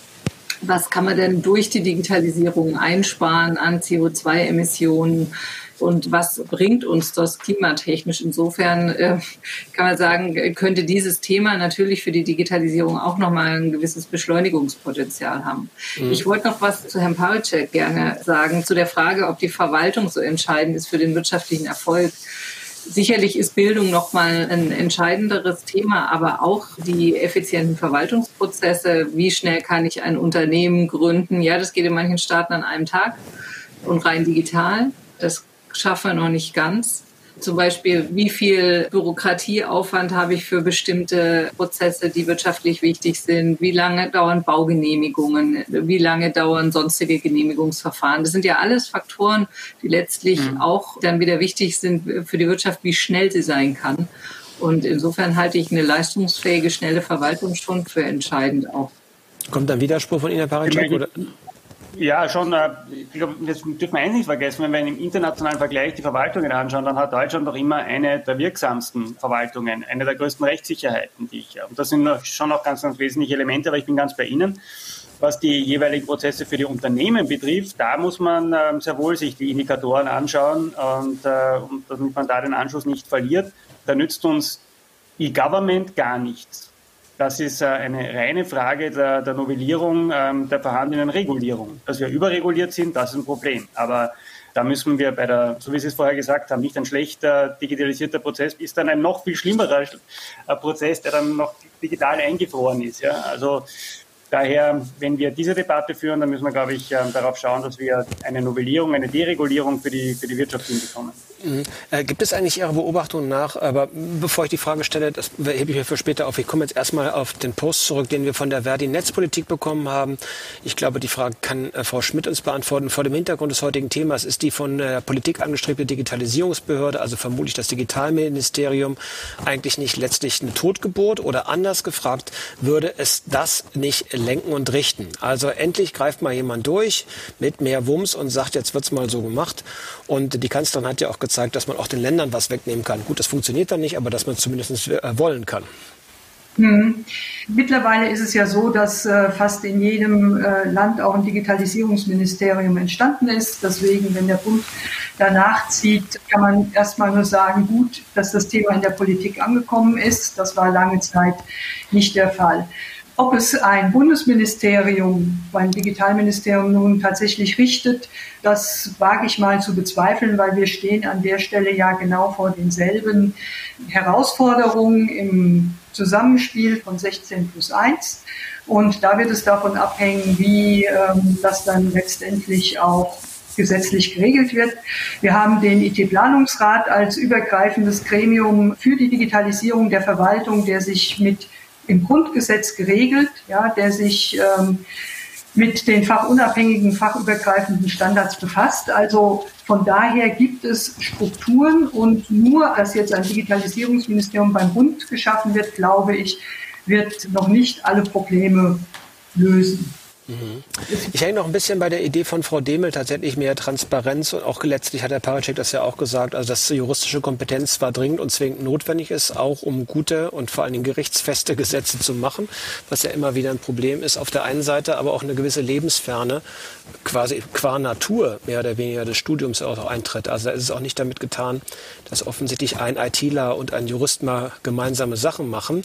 was kann man denn durch die Digitalisierung einsparen an CO2-Emissionen? Und was bringt uns das klimatechnisch. Insofern äh, kann man sagen, könnte dieses Thema natürlich für die Digitalisierung auch nochmal ein gewisses Beschleunigungspotenzial haben. Mhm. Ich wollte noch was zu Herrn Pawelczek gerne sagen, zu der Frage, ob die Verwaltung so entscheidend ist für den wirtschaftlichen Erfolg. Sicherlich ist Bildung nochmal ein entscheidenderes Thema, aber auch die effizienten Verwaltungsprozesse. Wie schnell kann ich ein Unternehmen gründen? Ja, das geht in manchen Staaten an einem Tag und rein digital. Das schaffen wir noch nicht ganz. Zum Beispiel, wie viel Bürokratieaufwand habe ich für bestimmte Prozesse, die wirtschaftlich wichtig sind? Wie lange dauern Baugenehmigungen? Wie lange dauern sonstige Genehmigungsverfahren? Das sind ja alles Faktoren, die letztlich mhm. auch dann wieder wichtig sind für die Wirtschaft, wie schnell sie sein kann. Und insofern halte ich eine leistungsfähige, schnelle Verwaltung schon für entscheidend auch. Kommt dann Widerspruch von Ihnen, Herr Paracek? Ja, schon. Äh, ich glaube, das dürfen wir eins nicht vergessen. Wenn wir im internationalen Vergleich die Verwaltungen anschauen, dann hat Deutschland doch immer eine der wirksamsten Verwaltungen, eine der größten Rechtssicherheiten, die ich habe. Und das sind schon auch ganz, ganz wesentliche Elemente, aber ich bin ganz bei Ihnen. Was die jeweiligen Prozesse für die Unternehmen betrifft, da muss man ähm, sehr wohl sich die Indikatoren anschauen und, äh, und damit man da den Anschluss nicht verliert. Da nützt uns E-Government gar nichts. Das ist äh, eine reine Frage der, der Novellierung ähm, der vorhandenen Regulierung. Dass wir überreguliert sind, das ist ein Problem. Aber da müssen wir bei der, so wie Sie es vorher gesagt haben, nicht ein schlechter digitalisierter Prozess, ist dann ein noch viel schlimmerer äh, Prozess, der dann noch digital eingefroren ist. Ja? Also Daher, wenn wir diese Debatte führen, dann müssen wir, glaube ich, ähm, darauf schauen, dass wir eine Novellierung, eine Deregulierung für die, für die Wirtschaft hinbekommen. Äh, gibt es eigentlich Ihrer Beobachtung nach, aber bevor ich die Frage stelle, das hebe ich mir für später auf, ich komme jetzt erstmal auf den Post zurück, den wir von der Verdi Netzpolitik bekommen haben. Ich glaube, die Frage kann äh, Frau Schmidt uns beantworten. Vor dem Hintergrund des heutigen Themas ist die von der Politik angestrebte Digitalisierungsbehörde, also vermutlich das Digitalministerium, eigentlich nicht letztlich eine Totgeburt oder anders gefragt, würde es das nicht lenken und richten. Also endlich greift mal jemand durch mit mehr Wumms und sagt, jetzt wird's mal so gemacht. Und die Kanzlerin hat ja auch gezeigt, dass man auch den Ländern was wegnehmen kann. Gut, das funktioniert dann nicht, aber dass man zumindest äh, wollen kann. Hm. Mittlerweile ist es ja so, dass äh, fast in jedem äh, Land auch ein Digitalisierungsministerium entstanden ist. Deswegen, wenn der Bund danach zieht, kann man erstmal nur sagen, gut, dass das Thema in der Politik angekommen ist. Das war lange Zeit nicht der Fall. Ob es ein Bundesministerium, ein Digitalministerium nun tatsächlich richtet, das wage ich mal zu bezweifeln, weil wir stehen an der Stelle ja genau vor denselben Herausforderungen im Zusammenspiel von 16 plus 1. Und da wird es davon abhängen, wie ähm, das dann letztendlich auch gesetzlich geregelt wird. Wir haben den IT-Planungsrat als übergreifendes Gremium für die Digitalisierung der Verwaltung, der sich mit im Grundgesetz geregelt, ja, der sich ähm, mit den fachunabhängigen, fachübergreifenden Standards befasst. Also von daher gibt es Strukturen und nur als jetzt ein Digitalisierungsministerium beim Bund geschaffen wird, glaube ich, wird noch nicht alle Probleme lösen. Ich hänge noch ein bisschen bei der Idee von Frau Demel tatsächlich mehr Transparenz und auch letztlich hat der Paracek das ja auch gesagt, also dass juristische Kompetenz zwar dringend und zwingend notwendig ist, auch um gute und vor allen Dingen gerichtsfeste Gesetze zu machen, was ja immer wieder ein Problem ist auf der einen Seite, aber auch eine gewisse Lebensferne quasi qua Natur mehr oder weniger des Studiums auch eintritt. Also da ist es auch nicht damit getan, dass offensichtlich ein ITler und ein Jurist mal gemeinsame Sachen machen.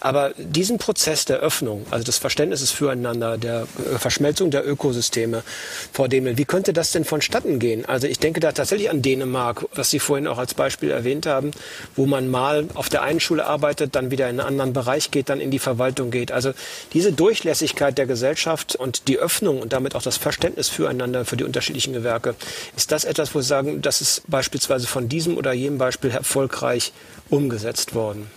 Aber diesen Prozess der Öffnung, also des Verständnisses füreinander, der Verschmelzung der Ökosysteme, Frau Demel, wie könnte das denn vonstatten gehen? Also ich denke da tatsächlich an Dänemark, was Sie vorhin auch als Beispiel erwähnt haben, wo man mal auf der einen Schule arbeitet, dann wieder in einen anderen Bereich geht, dann in die Verwaltung geht. Also diese Durchlässigkeit der Gesellschaft und die Öffnung und damit auch das Verständnis füreinander, für die unterschiedlichen Gewerke, ist das etwas, wo Sie sagen, das ist beispielsweise von diesem oder jenem Beispiel erfolgreich umgesetzt worden?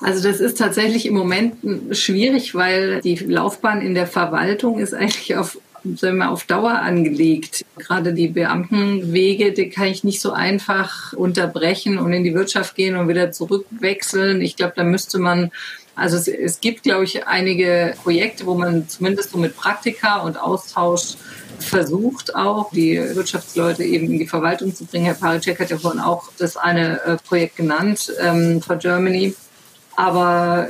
Also das ist tatsächlich im Moment schwierig, weil die Laufbahn in der Verwaltung ist eigentlich auf sagen wir, auf Dauer angelegt. Gerade die Beamtenwege, die kann ich nicht so einfach unterbrechen und in die Wirtschaft gehen und wieder zurückwechseln. Ich glaube, da müsste man also es, es, gibt, glaube ich, einige Projekte, wo man zumindest so mit Praktika und Austausch versucht, auch die Wirtschaftsleute eben in die Verwaltung zu bringen. Herr Paricek hat ja vorhin auch das eine äh, Projekt genannt, ähm, for Germany. Aber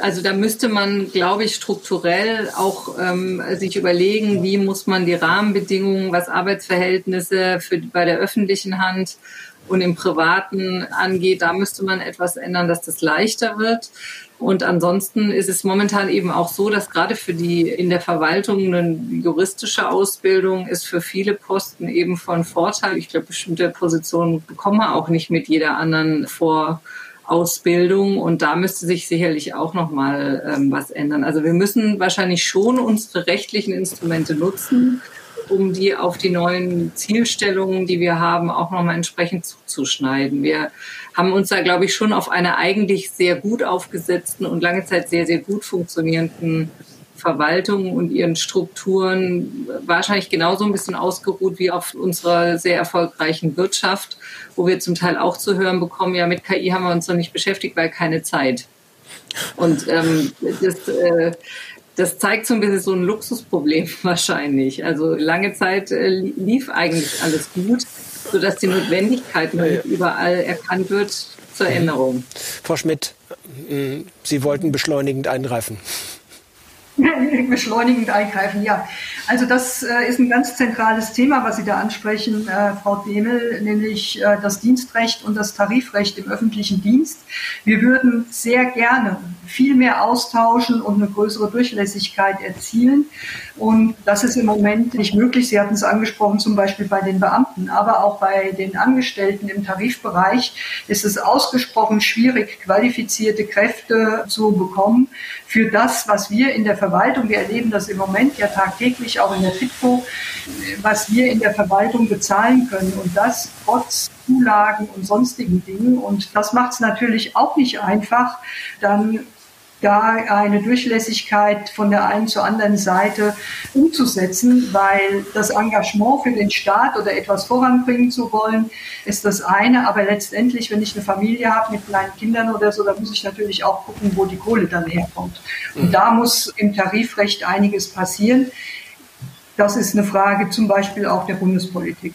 also da müsste man, glaube ich, strukturell auch ähm, sich überlegen, wie muss man die Rahmenbedingungen, was Arbeitsverhältnisse für, bei der öffentlichen Hand und im Privaten angeht, da müsste man etwas ändern, dass das leichter wird. Und ansonsten ist es momentan eben auch so, dass gerade für die in der Verwaltung eine juristische Ausbildung ist für viele Posten eben von Vorteil. Ich glaube, bestimmte Positionen bekommen wir auch nicht mit jeder anderen vor Ausbildung und da müsste sich sicherlich auch noch mal ähm, was ändern. Also wir müssen wahrscheinlich schon unsere rechtlichen Instrumente nutzen um die auf die neuen Zielstellungen, die wir haben, auch nochmal entsprechend zuzuschneiden. Wir haben uns da, glaube ich, schon auf einer eigentlich sehr gut aufgesetzten und lange Zeit sehr, sehr gut funktionierenden Verwaltung und ihren Strukturen wahrscheinlich genauso ein bisschen ausgeruht wie auf unserer sehr erfolgreichen Wirtschaft, wo wir zum Teil auch zu hören bekommen, ja, mit KI haben wir uns noch nicht beschäftigt, weil keine Zeit. Und ähm, das, äh, das zeigt so ein bisschen so ein Luxusproblem *laughs* wahrscheinlich. Also lange Zeit äh, lief eigentlich alles gut, sodass die Notwendigkeit ja, ja. überall erkannt wird zur Änderung. Frau Schmidt, äh, Sie wollten beschleunigend eingreifen. *laughs* beschleunigend eingreifen, ja. Also das äh, ist ein ganz zentrales Thema, was Sie da ansprechen, äh, Frau Demel, nämlich äh, das Dienstrecht und das Tarifrecht im öffentlichen Dienst. Wir würden sehr gerne viel mehr austauschen und eine größere Durchlässigkeit erzielen. Und das ist im Moment nicht möglich. Sie hatten es angesprochen, zum Beispiel bei den Beamten, aber auch bei den Angestellten im Tarifbereich ist es ausgesprochen schwierig, qualifizierte Kräfte zu bekommen für das, was wir in der Verwaltung, wir erleben das im Moment ja tagtäglich auch in der FITCO, was wir in der Verwaltung bezahlen können und das trotz Zulagen und sonstigen Dingen. Und das macht es natürlich auch nicht einfach, dann da eine Durchlässigkeit von der einen zur anderen Seite umzusetzen, weil das Engagement für den Staat oder etwas voranbringen zu wollen, ist das eine. Aber letztendlich, wenn ich eine Familie habe mit kleinen Kindern oder so, dann muss ich natürlich auch gucken, wo die Kohle dann herkommt. Und da muss im Tarifrecht einiges passieren. Das ist eine Frage zum Beispiel auch der Bundespolitik.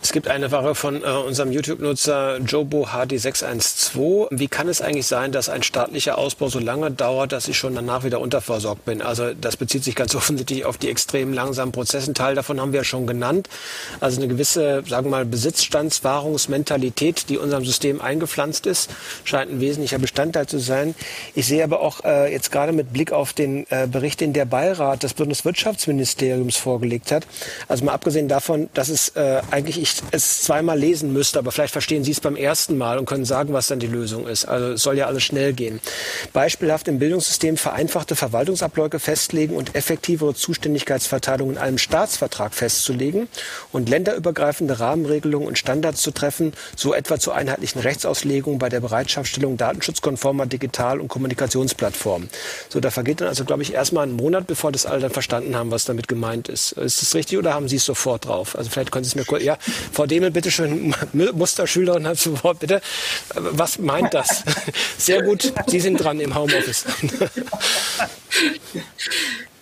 Es gibt eine Frage von äh, unserem YouTube-Nutzer Jobo HD612. Wie kann es eigentlich sein, dass ein staatlicher Ausbau so lange dauert, dass ich schon danach wieder unterversorgt bin? Also das bezieht sich ganz *laughs* offensichtlich auf die extrem langsamen Prozesse. Teil davon haben wir ja schon genannt. Also eine gewisse, sagen wir mal, Besitzstandswahrungsmentalität, die unserem System eingepflanzt ist, scheint ein wesentlicher Bestandteil zu sein. Ich sehe aber auch äh, jetzt gerade mit Blick auf den äh, Bericht, den der Beirat des Bundeswirtschaftsministeriums vorgelegt hat. Also mal abgesehen davon, dass es äh, eigentlich ich es zweimal lesen müsste, aber vielleicht verstehen Sie es beim ersten Mal und können sagen, was dann die Lösung ist. Also es soll ja alles schnell gehen. Beispielhaft im Bildungssystem vereinfachte Verwaltungsabläufe festlegen und effektivere Zuständigkeitsverteilung in einem Staatsvertrag festzulegen und länderübergreifende Rahmenregelungen und Standards zu treffen, so etwa zur einheitlichen Rechtsauslegung bei der Bereitschaftsstellung datenschutzkonformer Digital- und Kommunikationsplattformen. So, da vergeht dann also, glaube ich, erstmal einen Monat, bevor das alle dann verstanden haben, was damit gemeint ist. Ist das richtig oder haben Sie es sofort drauf? Also vielleicht können Sie es mir kurz, ja, Frau Demel, bitte schön, Musterschülerin hat zu Wort, bitte. Was meint das? *laughs* Sehr gut, Sie sind dran im Homeoffice. *laughs*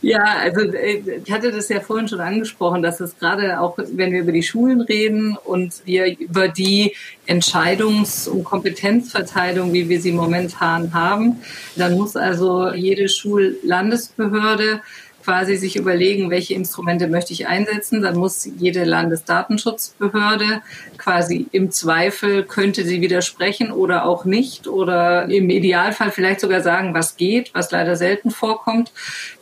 Ja, also äh, ich hatte das ja vorhin schon angesprochen, dass es gerade auch, wenn wir über die Schulen reden und wir über die Entscheidungs- und Kompetenzverteilung, wie wir sie momentan haben, dann muss also jede Schullandesbehörde quasi sich überlegen, welche Instrumente möchte ich einsetzen. Dann muss jede Landesdatenschutzbehörde quasi im Zweifel könnte sie widersprechen oder auch nicht oder im Idealfall vielleicht sogar sagen, was geht, was leider selten vorkommt.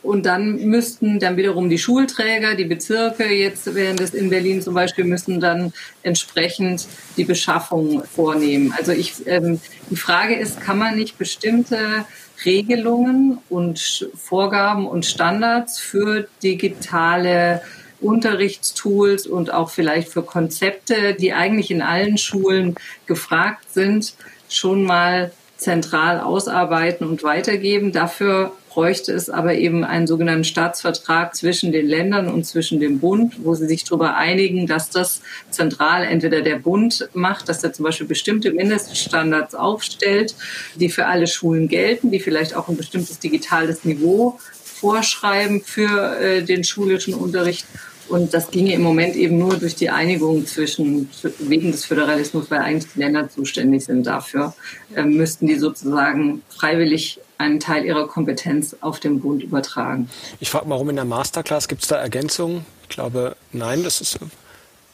Und dann müssten dann wiederum die Schulträger, die Bezirke, jetzt während es in Berlin zum Beispiel, müssen dann entsprechend die Beschaffung vornehmen. Also ich, ähm, die Frage ist, kann man nicht bestimmte Regelungen und Vorgaben und Standards für digitale Unterrichtstools und auch vielleicht für Konzepte, die eigentlich in allen Schulen gefragt sind, schon mal zentral ausarbeiten und weitergeben. Dafür bräuchte es aber eben einen sogenannten Staatsvertrag zwischen den Ländern und zwischen dem Bund, wo sie sich darüber einigen, dass das zentral entweder der Bund macht, dass er zum Beispiel bestimmte Mindeststandards aufstellt, die für alle Schulen gelten, die vielleicht auch ein bestimmtes digitales Niveau vorschreiben für äh, den schulischen Unterricht. Und das ginge im Moment eben nur durch die Einigung zwischen, wegen des Föderalismus, weil eigentlich die Länder zuständig sind dafür, äh, müssten die sozusagen freiwillig einen Teil ihrer Kompetenz auf den Bund übertragen. Ich frage mal, warum in der Masterclass gibt es da Ergänzungen? Ich glaube, nein, das ist.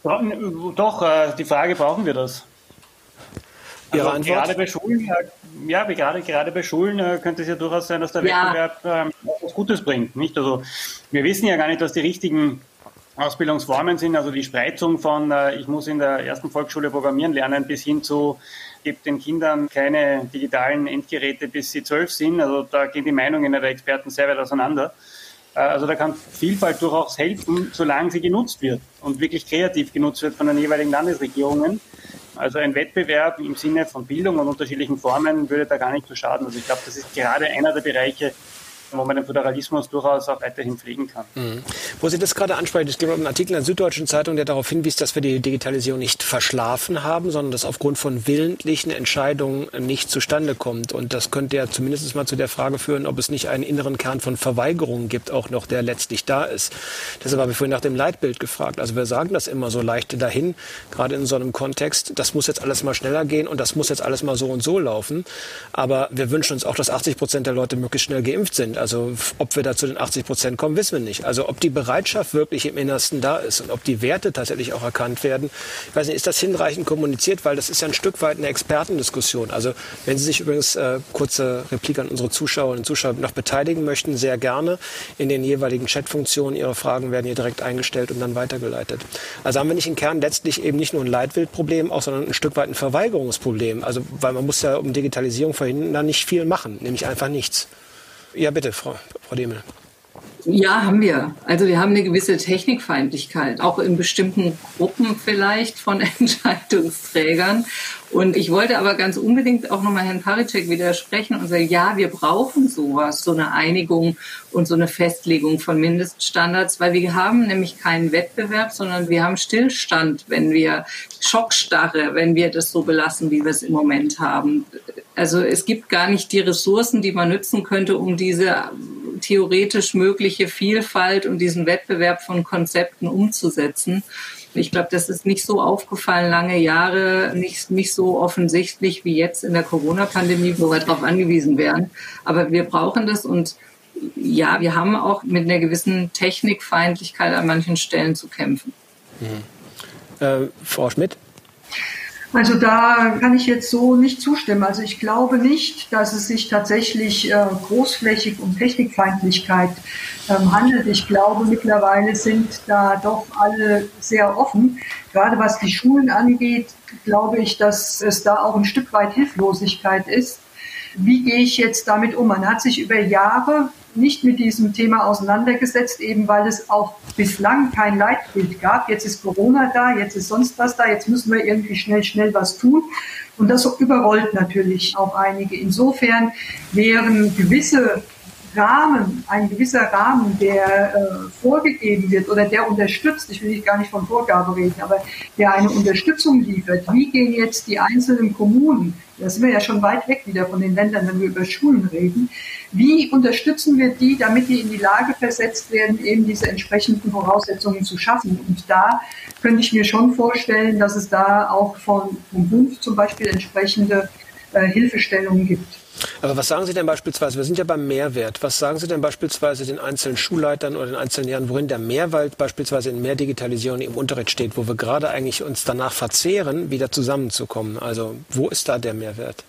Doch, äh, die Frage, brauchen wir das? Ihre also Antwort? Gerade bei Schulen, äh, ja, gerade, gerade bei Schulen äh, könnte es ja durchaus sein, dass der ja. Wettbewerb ähm, was Gutes bringt. Nicht? Also, wir wissen ja gar nicht, dass die richtigen Ausbildungsformen sind, also die Spreizung von, ich muss in der ersten Volksschule programmieren lernen, bis hin zu gibt den Kindern keine digitalen Endgeräte, bis sie zwölf sind. Also da gehen die Meinungen der Experten sehr weit auseinander. Äh, also da kann Vielfalt durchaus helfen, solange sie genutzt wird und wirklich kreativ genutzt wird von den jeweiligen Landesregierungen. Also ein Wettbewerb im Sinne von Bildung und unterschiedlichen Formen würde da gar nicht so schaden. Also ich glaube, das ist gerade einer der Bereiche, wo man den Föderalismus durchaus auch weiterhin pflegen kann. Mhm. Wo Sie das gerade ansprechen, es gibt einen Artikel in der Süddeutschen Zeitung, der darauf hinwies, dass wir die Digitalisierung nicht verschlafen haben, sondern dass aufgrund von willentlichen Entscheidungen nicht zustande kommt. Und das könnte ja zumindest mal zu der Frage führen, ob es nicht einen inneren Kern von Verweigerungen gibt, auch noch, der letztlich da ist. Deshalb habe ich vorhin nach dem Leitbild gefragt. Also wir sagen das immer so leicht dahin, gerade in so einem Kontext, das muss jetzt alles mal schneller gehen und das muss jetzt alles mal so und so laufen. Aber wir wünschen uns auch, dass 80 Prozent der Leute möglichst schnell geimpft sind. Also ob wir da zu den 80 Prozent kommen, wissen wir nicht. Also ob die Bereitschaft wirklich im Innersten da ist und ob die Werte tatsächlich auch erkannt werden. Ich weiß nicht, ist das hinreichend kommuniziert? Weil das ist ja ein Stück weit eine Expertendiskussion. Also wenn Sie sich übrigens, äh, kurze Replik an unsere Zuschauerinnen und Zuschauer, noch beteiligen möchten, sehr gerne in den jeweiligen Chatfunktionen. Ihre Fragen werden hier direkt eingestellt und dann weitergeleitet. Also haben wir nicht im Kern letztlich eben nicht nur ein Leitwildproblem, auch sondern ein Stück weit ein Verweigerungsproblem. Also weil man muss ja um Digitalisierung verhindern nicht viel machen, nämlich einfach nichts. Ja, bitte, Frau, Frau Demel. Ja, haben wir. Also wir haben eine gewisse Technikfeindlichkeit, auch in bestimmten Gruppen vielleicht von *laughs* Entscheidungsträgern. Und ich wollte aber ganz unbedingt auch nochmal Herrn Paricek widersprechen und sagen, ja, wir brauchen sowas, so eine Einigung und so eine Festlegung von Mindeststandards, weil wir haben nämlich keinen Wettbewerb, sondern wir haben Stillstand, wenn wir Schockstarre, wenn wir das so belassen, wie wir es im Moment haben. Also es gibt gar nicht die Ressourcen, die man nützen könnte, um diese theoretisch mögliche Vielfalt und diesen Wettbewerb von Konzepten umzusetzen. Ich glaube, das ist nicht so aufgefallen lange Jahre, nicht, nicht so offensichtlich wie jetzt in der Corona-Pandemie, wo wir darauf angewiesen wären. Aber wir brauchen das und ja, wir haben auch mit einer gewissen Technikfeindlichkeit an manchen Stellen zu kämpfen. Mhm. Äh, Frau Schmidt? Also da kann ich jetzt so nicht zustimmen. Also ich glaube nicht, dass es sich tatsächlich äh, großflächig um Technikfeindlichkeit ähm, handelt. Ich glaube, mittlerweile sind da doch alle sehr offen. Gerade was die Schulen angeht, glaube ich, dass es da auch ein Stück weit Hilflosigkeit ist. Wie gehe ich jetzt damit um? Man hat sich über Jahre nicht mit diesem Thema auseinandergesetzt, eben weil es auch bislang kein Leitbild gab. Jetzt ist Corona da, jetzt ist sonst was da, jetzt müssen wir irgendwie schnell, schnell was tun. Und das überrollt natürlich auch einige. Insofern wären gewisse Rahmen, ein gewisser Rahmen, der äh, vorgegeben wird oder der unterstützt, ich will nicht gar nicht von Vorgabe reden, aber der eine Unterstützung liefert. Wie gehen jetzt die einzelnen Kommunen, da sind wir ja schon weit weg wieder von den Ländern, wenn wir über Schulen reden, wie unterstützen wir die, damit die in die Lage versetzt werden, eben diese entsprechenden Voraussetzungen zu schaffen? Und da könnte ich mir schon vorstellen, dass es da auch von, vom Bund zum Beispiel entsprechende äh, Hilfestellungen gibt. Aber was sagen Sie denn beispielsweise, wir sind ja beim Mehrwert, was sagen Sie denn beispielsweise den einzelnen Schulleitern oder den einzelnen Jahren, worin der Mehrwert beispielsweise in mehr Digitalisierung im Unterricht steht, wo wir gerade eigentlich uns danach verzehren, wieder zusammenzukommen? Also wo ist da der Mehrwert?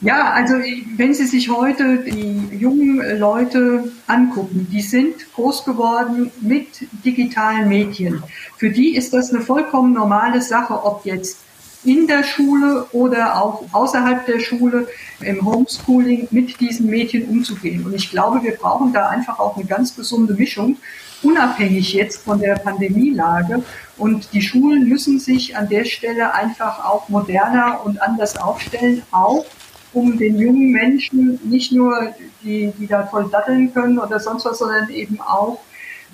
Ja, also wenn Sie sich heute die jungen Leute angucken, die sind groß geworden mit digitalen Medien. Für die ist das eine vollkommen normale Sache, ob jetzt in der Schule oder auch außerhalb der Schule im Homeschooling mit diesen Medien umzugehen. Und ich glaube, wir brauchen da einfach auch eine ganz gesunde Mischung, unabhängig jetzt von der Pandemielage. Und die Schulen müssen sich an der Stelle einfach auch moderner und anders aufstellen, auch um den jungen Menschen nicht nur die, die da voll datteln können oder sonst was, sondern eben auch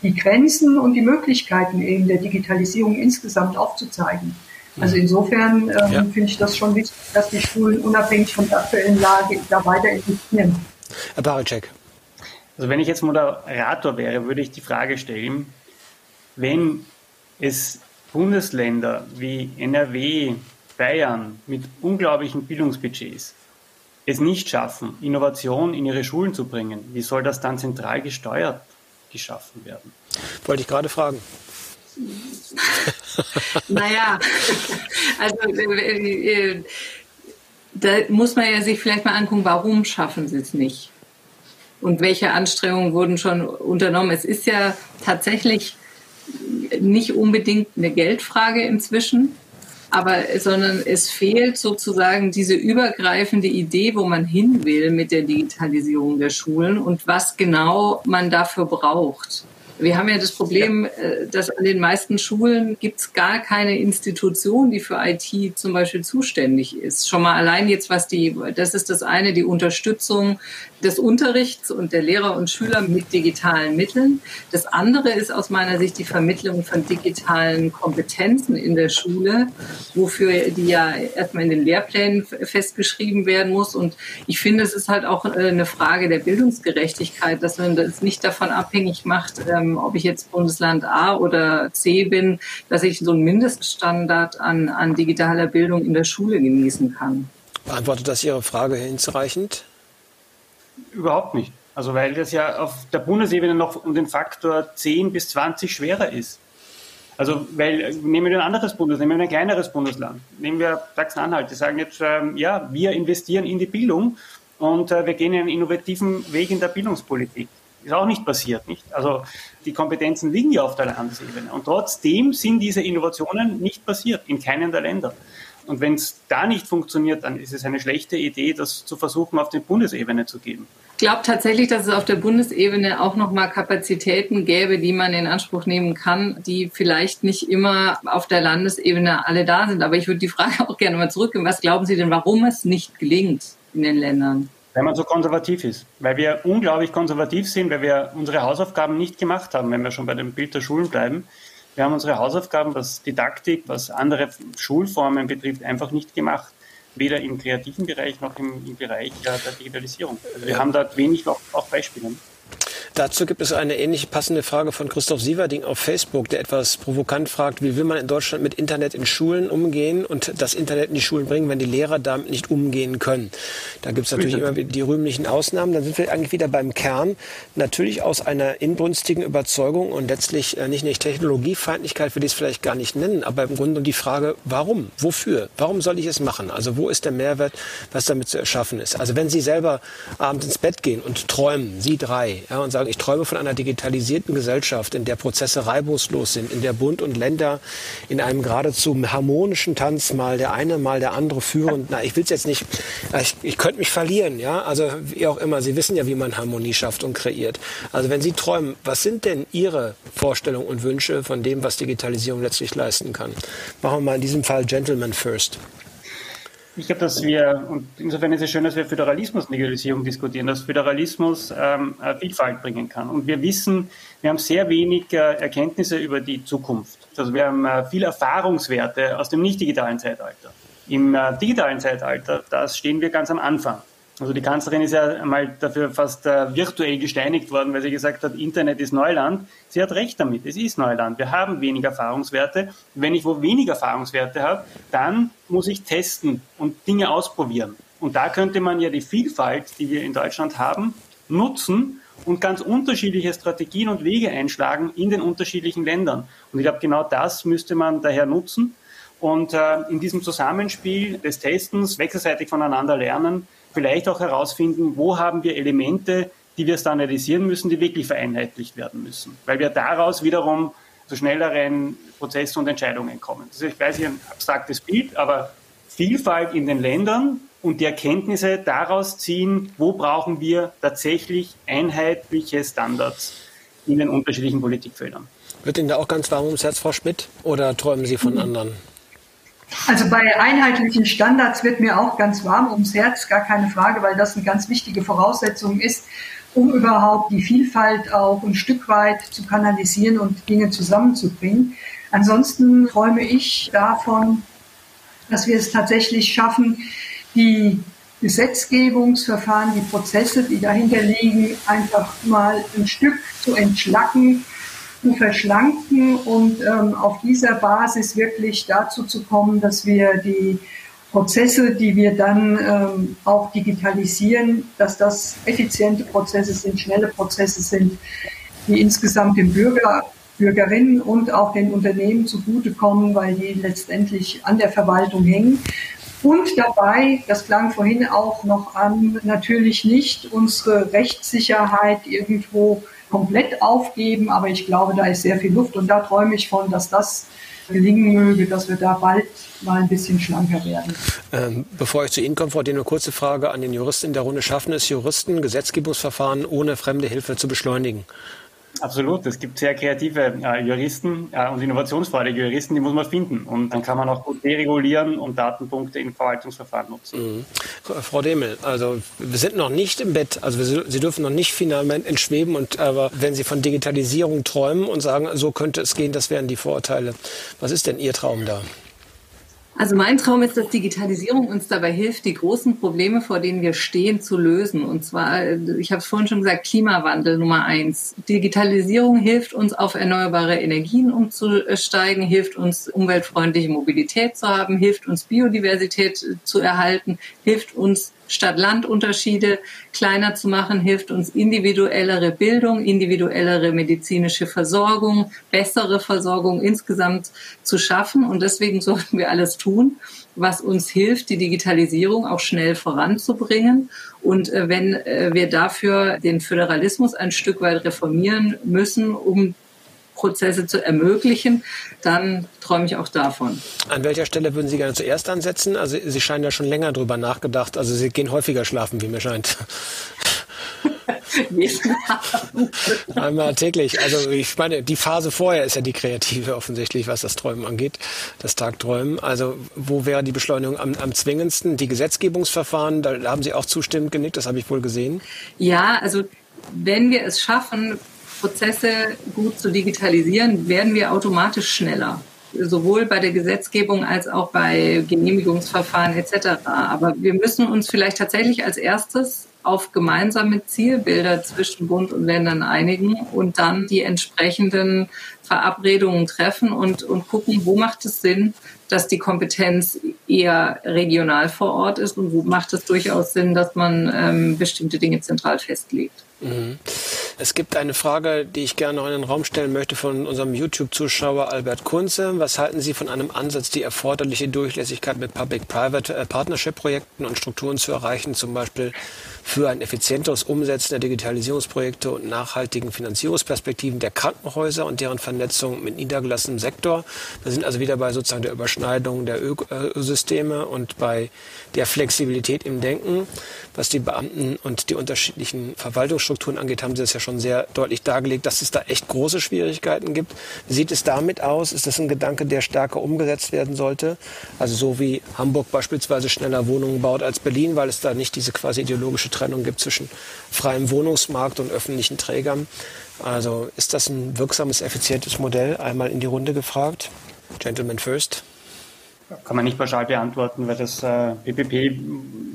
die Grenzen und die Möglichkeiten eben der Digitalisierung insgesamt aufzuzeigen. Also insofern ähm, ja. finde ich das schon wichtig, dass die Schulen unabhängig von der aktuellen Lage da weiter investieren. Herr Baracek. Also wenn ich jetzt Moderator wäre, würde ich die Frage stellen, wenn es Bundesländer wie NRW, Bayern mit unglaublichen Bildungsbudgets es nicht schaffen, Innovation in ihre Schulen zu bringen, wie soll das dann zentral gesteuert geschaffen werden? Wollte ich gerade fragen. *laughs* naja, also äh, äh, da muss man ja sich vielleicht mal angucken, warum schaffen sie es nicht? Und welche Anstrengungen wurden schon unternommen? Es ist ja tatsächlich nicht unbedingt eine Geldfrage inzwischen, aber sondern es fehlt sozusagen diese übergreifende Idee, wo man hin will mit der Digitalisierung der Schulen und was genau man dafür braucht. Wir haben ja das Problem, äh, dass an den meisten Schulen gibt es gar keine Institution, die für IT zum Beispiel zuständig ist. Schon mal allein jetzt, was die, das ist das eine, die Unterstützung des Unterrichts und der Lehrer und Schüler mit digitalen Mitteln. Das andere ist aus meiner Sicht die Vermittlung von digitalen Kompetenzen in der Schule, wofür die ja erstmal in den Lehrplänen festgeschrieben werden muss. Und ich finde, es ist halt auch äh, eine Frage der Bildungsgerechtigkeit, dass man das nicht davon abhängig macht, ähm, ob ich jetzt Bundesland A oder C bin, dass ich so einen Mindeststandard an, an digitaler Bildung in der Schule genießen kann. Beantwortet das Ihre Frage hinreichend? Überhaupt nicht. Also weil das ja auf der Bundesebene noch um den Faktor 10 bis 20 schwerer ist. Also, weil, nehmen wir ein anderes Bundesland, nehmen wir ein kleineres Bundesland, nehmen wir Sachsen-Anhalt, die sagen jetzt, ähm, ja, wir investieren in die Bildung und äh, wir gehen einen innovativen Weg in der Bildungspolitik. Ist auch nicht passiert, nicht? Also, die Kompetenzen liegen ja auf der Landesebene und trotzdem sind diese Innovationen nicht passiert in keinem der Länder. Und wenn es da nicht funktioniert, dann ist es eine schlechte Idee, das zu versuchen, auf die Bundesebene zu geben. Ich glaube tatsächlich, dass es auf der Bundesebene auch nochmal Kapazitäten gäbe, die man in Anspruch nehmen kann, die vielleicht nicht immer auf der Landesebene alle da sind. Aber ich würde die Frage *laughs* auch gerne mal zurückgeben. Was glauben Sie denn, warum es nicht gelingt in den Ländern? Weil man so konservativ ist. Weil wir unglaublich konservativ sind, weil wir unsere Hausaufgaben nicht gemacht haben, wenn wir schon bei dem Bild der Schulen bleiben. Wir haben unsere Hausaufgaben, was Didaktik, was andere Schulformen betrifft, einfach nicht gemacht. Weder im kreativen Bereich noch im, im Bereich der Digitalisierung. Also wir haben da wenig auch, auch Beispiele. Dazu gibt es eine ähnliche passende Frage von Christoph Sieverding auf Facebook, der etwas provokant fragt, wie will man in Deutschland mit Internet in Schulen umgehen und das Internet in die Schulen bringen, wenn die Lehrer damit nicht umgehen können. Da gibt es natürlich immer die rühmlichen Ausnahmen. Dann sind wir eigentlich wieder beim Kern. Natürlich aus einer inbrünstigen Überzeugung und letztlich äh, nicht eine Technologiefeindlichkeit, will ich es vielleicht gar nicht nennen, aber im Grunde die Frage, warum? Wofür? Warum soll ich es machen? Also wo ist der Mehrwert, was damit zu erschaffen ist? Also wenn Sie selber abends ins Bett gehen und träumen, Sie drei, ja, und sagen, sagen, ich träume von einer digitalisierten Gesellschaft, in der Prozesse reibungslos sind, in der Bund und Länder in einem geradezu harmonischen Tanz mal der eine, mal der andere führen. Na, ich will es jetzt nicht, ich, ich könnte mich verlieren, ja, also wie auch immer. Sie wissen ja, wie man Harmonie schafft und kreiert. Also wenn Sie träumen, was sind denn Ihre Vorstellungen und Wünsche von dem, was Digitalisierung letztlich leisten kann? Machen wir mal in diesem Fall Gentleman First. Ich glaube, dass wir, und insofern ist es schön, dass wir Föderalismus Legalisierung diskutieren, dass Föderalismus ähm, Vielfalt bringen kann. Und wir wissen, wir haben sehr wenig äh, Erkenntnisse über die Zukunft. Also wir haben äh, viel Erfahrungswerte aus dem nicht digitalen Zeitalter. Im äh, digitalen Zeitalter, da stehen wir ganz am Anfang. Also die Kanzlerin ist ja einmal dafür fast äh, virtuell gesteinigt worden, weil sie gesagt hat, Internet ist Neuland. Sie hat recht damit, es ist Neuland. Wir haben wenig Erfahrungswerte. Wenn ich wo wenig Erfahrungswerte habe, dann muss ich testen und Dinge ausprobieren. Und da könnte man ja die Vielfalt, die wir in Deutschland haben, nutzen und ganz unterschiedliche Strategien und Wege einschlagen in den unterschiedlichen Ländern. Und ich glaube, genau das müsste man daher nutzen. Und äh, in diesem Zusammenspiel des Testens, wechselseitig voneinander lernen, vielleicht auch herausfinden, wo haben wir Elemente, die wir standardisieren müssen, die wirklich vereinheitlicht werden müssen, weil wir daraus wiederum zu schnelleren Prozessen und Entscheidungen kommen. Das ist, ich weiß, ein abstraktes Bild, aber Vielfalt in den Ländern und die Erkenntnisse daraus ziehen, wo brauchen wir tatsächlich einheitliche Standards in den unterschiedlichen Politikfeldern. Wird Ihnen da auch ganz warm ums Herz, Frau Schmidt, oder träumen Sie von anderen? Also bei einheitlichen Standards wird mir auch ganz warm ums Herz, gar keine Frage, weil das eine ganz wichtige Voraussetzung ist, um überhaupt die Vielfalt auch ein Stück weit zu kanalisieren und Dinge zusammenzubringen. Ansonsten träume ich davon, dass wir es tatsächlich schaffen, die Gesetzgebungsverfahren, die Prozesse, die dahinter liegen, einfach mal ein Stück zu entschlacken, zu verschlanken und ähm, auf dieser Basis wirklich dazu zu kommen, dass wir die Prozesse, die wir dann ähm, auch digitalisieren, dass das effiziente Prozesse sind, schnelle Prozesse sind, die insgesamt dem Bürger, Bürgerinnen und auch den Unternehmen zugutekommen, weil die letztendlich an der Verwaltung hängen. Und dabei, das klang vorhin auch noch an, natürlich nicht unsere Rechtssicherheit irgendwo komplett aufgeben, aber ich glaube, da ist sehr viel Luft und da träume ich von, dass das gelingen möge, dass wir da bald mal ein bisschen schlanker werden. Ähm, bevor ich zu Ihnen komme, Frau eine kurze Frage an den Juristen in der Runde. Schaffen es Juristen, Gesetzgebungsverfahren ohne fremde Hilfe zu beschleunigen? Absolut. Es gibt sehr kreative äh, Juristen äh, und innovationsfreudige Juristen, die muss man finden. Und dann kann man auch gut deregulieren und Datenpunkte in Verwaltungsverfahren nutzen. Mhm. Frau Demel, also wir sind noch nicht im Bett, also wir, Sie dürfen noch nicht final entschweben. Und aber wenn Sie von Digitalisierung träumen und sagen, so könnte es gehen, das wären die Vorurteile. Was ist denn Ihr Traum da? Also mein Traum ist, dass Digitalisierung uns dabei hilft, die großen Probleme, vor denen wir stehen, zu lösen. Und zwar, ich habe es vorhin schon gesagt, Klimawandel Nummer eins. Digitalisierung hilft uns, auf erneuerbare Energien umzusteigen, hilft uns, umweltfreundliche Mobilität zu haben, hilft uns, Biodiversität zu erhalten, hilft uns, Stadt-Land-Unterschiede kleiner zu machen, hilft uns individuellere Bildung, individuellere medizinische Versorgung, bessere Versorgung insgesamt zu schaffen. Und deswegen sollten wir alles tun, was uns hilft, die Digitalisierung auch schnell voranzubringen. Und äh, wenn äh, wir dafür den Föderalismus ein Stück weit reformieren müssen, um Prozesse zu ermöglichen, dann träume ich auch davon. An welcher Stelle würden Sie gerne zuerst ansetzen? Also Sie scheinen ja schon länger drüber nachgedacht. Also Sie gehen häufiger schlafen, wie mir scheint. *laughs* Einmal täglich. Also ich meine, die Phase vorher ist ja die kreative offensichtlich, was das Träumen angeht, das Tagträumen. Also wo wäre die Beschleunigung am, am zwingendsten? Die Gesetzgebungsverfahren, da haben Sie auch zustimmend genickt, das habe ich wohl gesehen. Ja, also wenn wir es schaffen, Prozesse gut zu digitalisieren, werden wir automatisch schneller. Sowohl bei der Gesetzgebung als auch bei Genehmigungsverfahren etc. Aber wir müssen uns vielleicht tatsächlich als erstes auf gemeinsame Zielbilder zwischen Bund und Ländern einigen und dann die entsprechenden Verabredungen treffen und, und gucken, wo macht es Sinn, dass die Kompetenz eher regional vor Ort ist und wo macht es durchaus Sinn, dass man ähm, bestimmte Dinge zentral festlegt. Mhm. Es gibt eine Frage, die ich gerne noch in den Raum stellen möchte von unserem YouTube-Zuschauer Albert Kunze. Was halten Sie von einem Ansatz, die erforderliche Durchlässigkeit mit Public-Private äh, und Strukturen zu erreichen, zum Beispiel für ein effizienteres Umsetzen der Digitalisierungsprojekte und nachhaltigen Finanzierungsperspektiven der Krankenhäuser und deren Vernetzung mit niedergelassenem Sektor. Wir sind also wieder bei sozusagen der Überschneidung der Ökosysteme und bei der Flexibilität im Denken. Was die Beamten und die unterschiedlichen Verwaltungsstrukturen angeht, haben Sie das ja schon sehr deutlich dargelegt, dass es da echt große Schwierigkeiten gibt. Wie sieht es damit aus? Ist das ein Gedanke, der stärker umgesetzt werden sollte? Also so wie Hamburg beispielsweise schneller Wohnungen baut als Berlin, weil es da nicht diese quasi ideologische Trennung gibt zwischen freiem Wohnungsmarkt und öffentlichen Trägern. Also ist das ein wirksames, effizientes Modell? Einmal in die Runde gefragt. Gentleman first. Kann man nicht pauschal beantworten, weil das äh, PPP,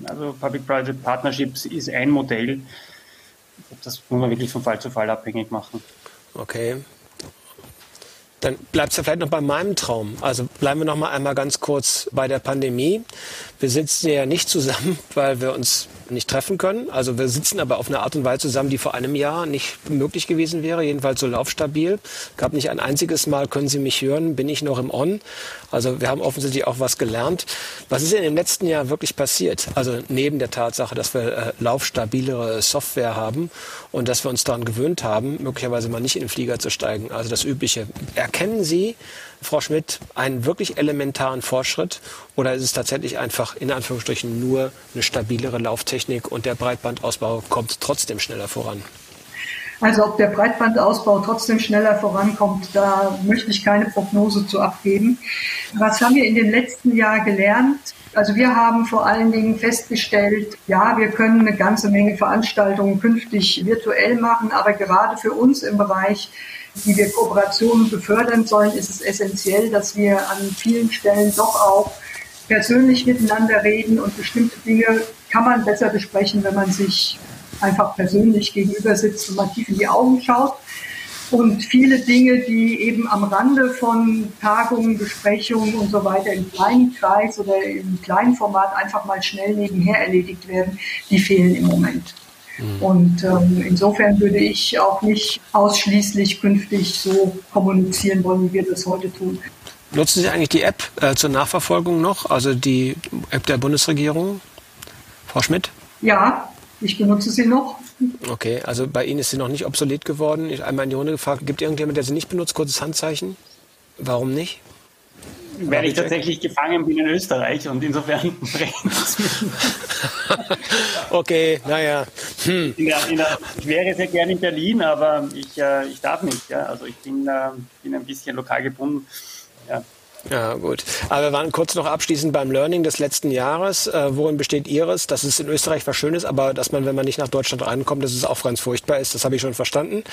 also Public-Private Partnerships, ist ein Modell. Das muss man wirklich von Fall zu Fall abhängig machen. Okay. Dann bleibt es ja vielleicht noch bei meinem Traum. Also bleiben wir noch mal einmal ganz kurz bei der Pandemie. Wir sitzen ja nicht zusammen, *laughs* weil wir uns nicht treffen können. Also wir sitzen aber auf eine Art und Weise zusammen, die vor einem Jahr nicht möglich gewesen wäre, jedenfalls so laufstabil. Gab nicht ein einziges Mal, können Sie mich hören, bin ich noch im On. Also wir haben offensichtlich auch was gelernt. Was ist in dem letzten Jahr wirklich passiert? Also neben der Tatsache, dass wir äh, laufstabilere Software haben und dass wir uns daran gewöhnt haben, möglicherweise mal nicht in den Flieger zu steigen. Also das Übliche. Erkennen Sie, Frau Schmidt, einen wirklich elementaren Fortschritt oder ist es tatsächlich einfach in Anführungsstrichen nur eine stabilere Lauftechnik und der Breitbandausbau kommt trotzdem schneller voran? Also ob der Breitbandausbau trotzdem schneller vorankommt, da möchte ich keine Prognose zu abgeben. Was haben wir in den letzten Jahren gelernt? Also wir haben vor allen Dingen festgestellt, ja, wir können eine ganze Menge Veranstaltungen künftig virtuell machen, aber gerade für uns im Bereich wie wir Kooperationen befördern sollen, ist es essentiell, dass wir an vielen Stellen doch auch persönlich miteinander reden und bestimmte Dinge kann man besser besprechen, wenn man sich einfach persönlich gegenüber sitzt und mal tief in die Augen schaut. Und viele Dinge, die eben am Rande von Tagungen, Besprechungen und so weiter im kleinen Kreis oder im kleinen Format einfach mal schnell nebenher erledigt werden, die fehlen im Moment. Mhm. Und ähm, insofern würde ich auch nicht ausschließlich künftig so kommunizieren wollen, wie wir das heute tun. Nutzen Sie eigentlich die App äh, zur Nachverfolgung noch, also die App der Bundesregierung? Frau Schmidt? Ja, ich benutze sie noch. Okay, also bei Ihnen ist sie noch nicht obsolet geworden. Ich einmal in die Runde gefragt, gibt irgendjemand, der sie nicht benutzt? Kurzes Handzeichen. Warum nicht? Weil ich tatsächlich gefangen bin in Österreich und insofern *laughs* brennt es mich. *laughs* okay, naja. Hm. In der, in der, ich wäre sehr gerne in Berlin, aber ich, äh, ich darf nicht. Ja? Also ich bin, äh, bin ein bisschen lokal gebunden. Ja. Ja, gut. Aber wir waren kurz noch abschließend beim Learning des letzten Jahres. Äh, worin besteht Ihres? Dass es in Österreich was Schönes, aber dass man, wenn man nicht nach Deutschland reinkommt, dass es auch ganz furchtbar ist, das habe ich schon verstanden.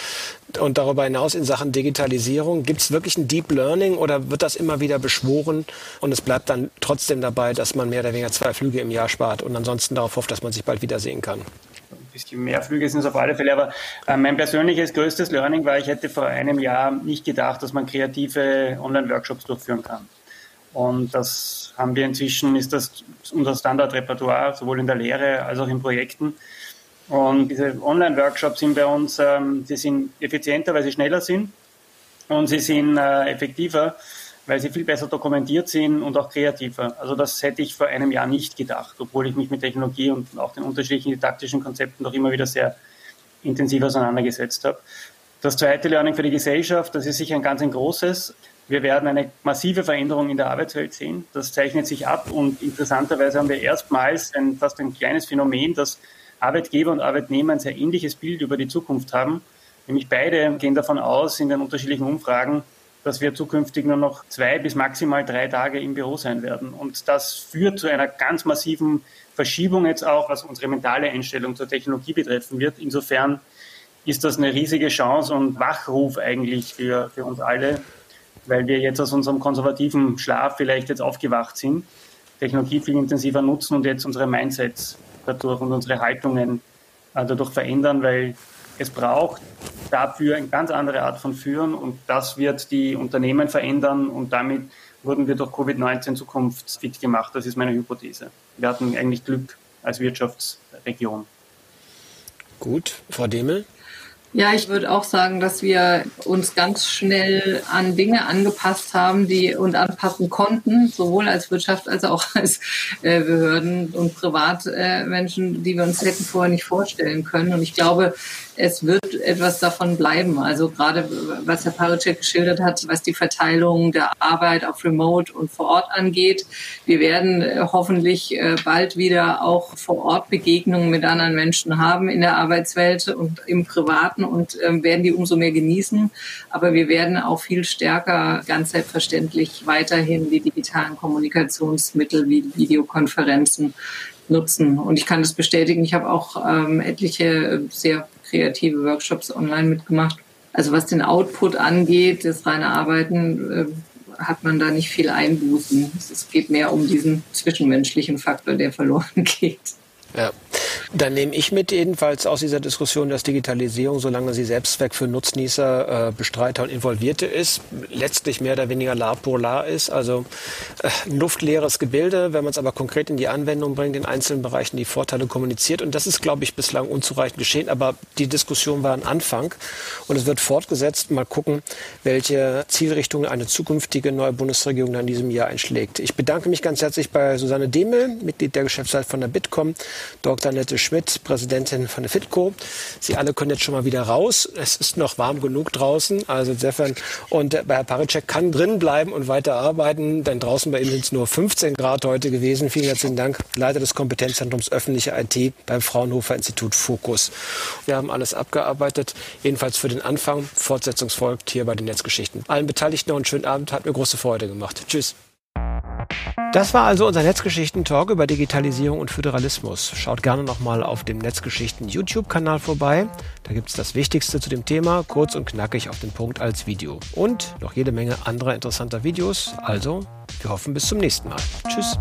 Und darüber hinaus in Sachen Digitalisierung, gibt es wirklich ein Deep Learning oder wird das immer wieder beschworen und es bleibt dann trotzdem dabei, dass man mehr oder weniger zwei Flüge im Jahr spart und ansonsten darauf hofft, dass man sich bald wiedersehen kann? Bisschen mehr Flüge sind es auf alle Fälle. Aber äh, mein persönliches größtes Learning war, ich hätte vor einem Jahr nicht gedacht, dass man kreative Online-Workshops durchführen kann. Und das haben wir inzwischen, ist das unser Standardrepertoire, sowohl in der Lehre als auch in Projekten. Und diese Online-Workshops sind bei uns, ähm, sie sind effizienter, weil sie schneller sind und sie sind äh, effektiver weil sie viel besser dokumentiert sind und auch kreativer. Also das hätte ich vor einem Jahr nicht gedacht, obwohl ich mich mit Technologie und auch den unterschiedlichen didaktischen Konzepten doch immer wieder sehr intensiv auseinandergesetzt habe. Das zweite Learning für die Gesellschaft, das ist sicher ein ganz ein großes. Wir werden eine massive Veränderung in der Arbeitswelt sehen. Das zeichnet sich ab und interessanterweise haben wir erstmals ein, fast ein kleines Phänomen, dass Arbeitgeber und Arbeitnehmer ein sehr ähnliches Bild über die Zukunft haben. Nämlich beide gehen davon aus, in den unterschiedlichen Umfragen, dass wir zukünftig nur noch zwei bis maximal drei Tage im Büro sein werden. Und das führt zu einer ganz massiven Verschiebung jetzt auch, was unsere mentale Einstellung zur Technologie betreffen wird. Insofern ist das eine riesige Chance und Wachruf eigentlich für, für uns alle, weil wir jetzt aus unserem konservativen Schlaf vielleicht jetzt aufgewacht sind, Technologie viel intensiver nutzen und jetzt unsere Mindsets dadurch und unsere Haltungen äh, dadurch verändern, weil es braucht dafür eine ganz andere Art von Führen und das wird die Unternehmen verändern und damit wurden wir durch Covid-19 zukunftsfit gemacht. Das ist meine Hypothese. Wir hatten eigentlich Glück als Wirtschaftsregion. Gut, Frau Demel? Ja, ich würde auch sagen, dass wir uns ganz schnell an Dinge angepasst haben, die und anpassen konnten, sowohl als Wirtschaft als auch *laughs* als äh, Behörden und Privatmenschen, äh, die wir uns hätten vorher nicht vorstellen können. Und ich glaube, es wird etwas davon bleiben. Also gerade was Herr Paracek geschildert hat, was die Verteilung der Arbeit auf Remote und vor Ort angeht. Wir werden äh, hoffentlich äh, bald wieder auch vor Ort Begegnungen mit anderen Menschen haben in der Arbeitswelt und im Privaten und ähm, werden die umso mehr genießen. Aber wir werden auch viel stärker ganz selbstverständlich weiterhin die digitalen Kommunikationsmittel wie Videokonferenzen nutzen. Und ich kann das bestätigen. Ich habe auch ähm, etliche äh, sehr kreative Workshops online mitgemacht. Also was den Output angeht, das reine Arbeiten, äh, hat man da nicht viel Einbußen. Es geht mehr um diesen zwischenmenschlichen Faktor, der verloren *laughs* geht. Ja. Dann nehme ich mit jedenfalls aus dieser Diskussion, dass Digitalisierung, solange sie Selbstzweck für Nutznießer, äh, Bestreiter und Involvierte ist, letztlich mehr oder weniger la pour la ist. Also äh, ein luftleeres Gebilde, wenn man es aber konkret in die Anwendung bringt, in einzelnen Bereichen die Vorteile kommuniziert. Und das ist, glaube ich, bislang unzureichend geschehen. Aber die Diskussion war ein Anfang und es wird fortgesetzt. Mal gucken, welche Zielrichtung eine zukünftige neue Bundesregierung dann in diesem Jahr einschlägt. Ich bedanke mich ganz herzlich bei Susanne Demel, Mitglied der Geschäftsleitung von der Bitkom, Dr. Nette Schmidt, Präsidentin von der FITCO. Sie alle können jetzt schon mal wieder raus. Es ist noch warm genug draußen. Also insofern, und bei Herr Paricek kann drin bleiben und weiter arbeiten, denn draußen bei ihm sind es nur 15 Grad heute gewesen. Vielen herzlichen Dank, Leiter des Kompetenzzentrums öffentliche IT beim Fraunhofer Institut Fokus. Wir haben alles abgearbeitet, jedenfalls für den Anfang. Fortsetzung folgt hier bei den Netzgeschichten. Allen Beteiligten noch einen schönen Abend, hat mir große Freude gemacht. Tschüss. Das war also unser Netzgeschichten-Talk über Digitalisierung und Föderalismus. Schaut gerne nochmal auf dem Netzgeschichten-YouTube-Kanal vorbei. Da gibt es das Wichtigste zu dem Thema, kurz und knackig auf den Punkt als Video. Und noch jede Menge anderer interessanter Videos. Also, wir hoffen bis zum nächsten Mal. Tschüss.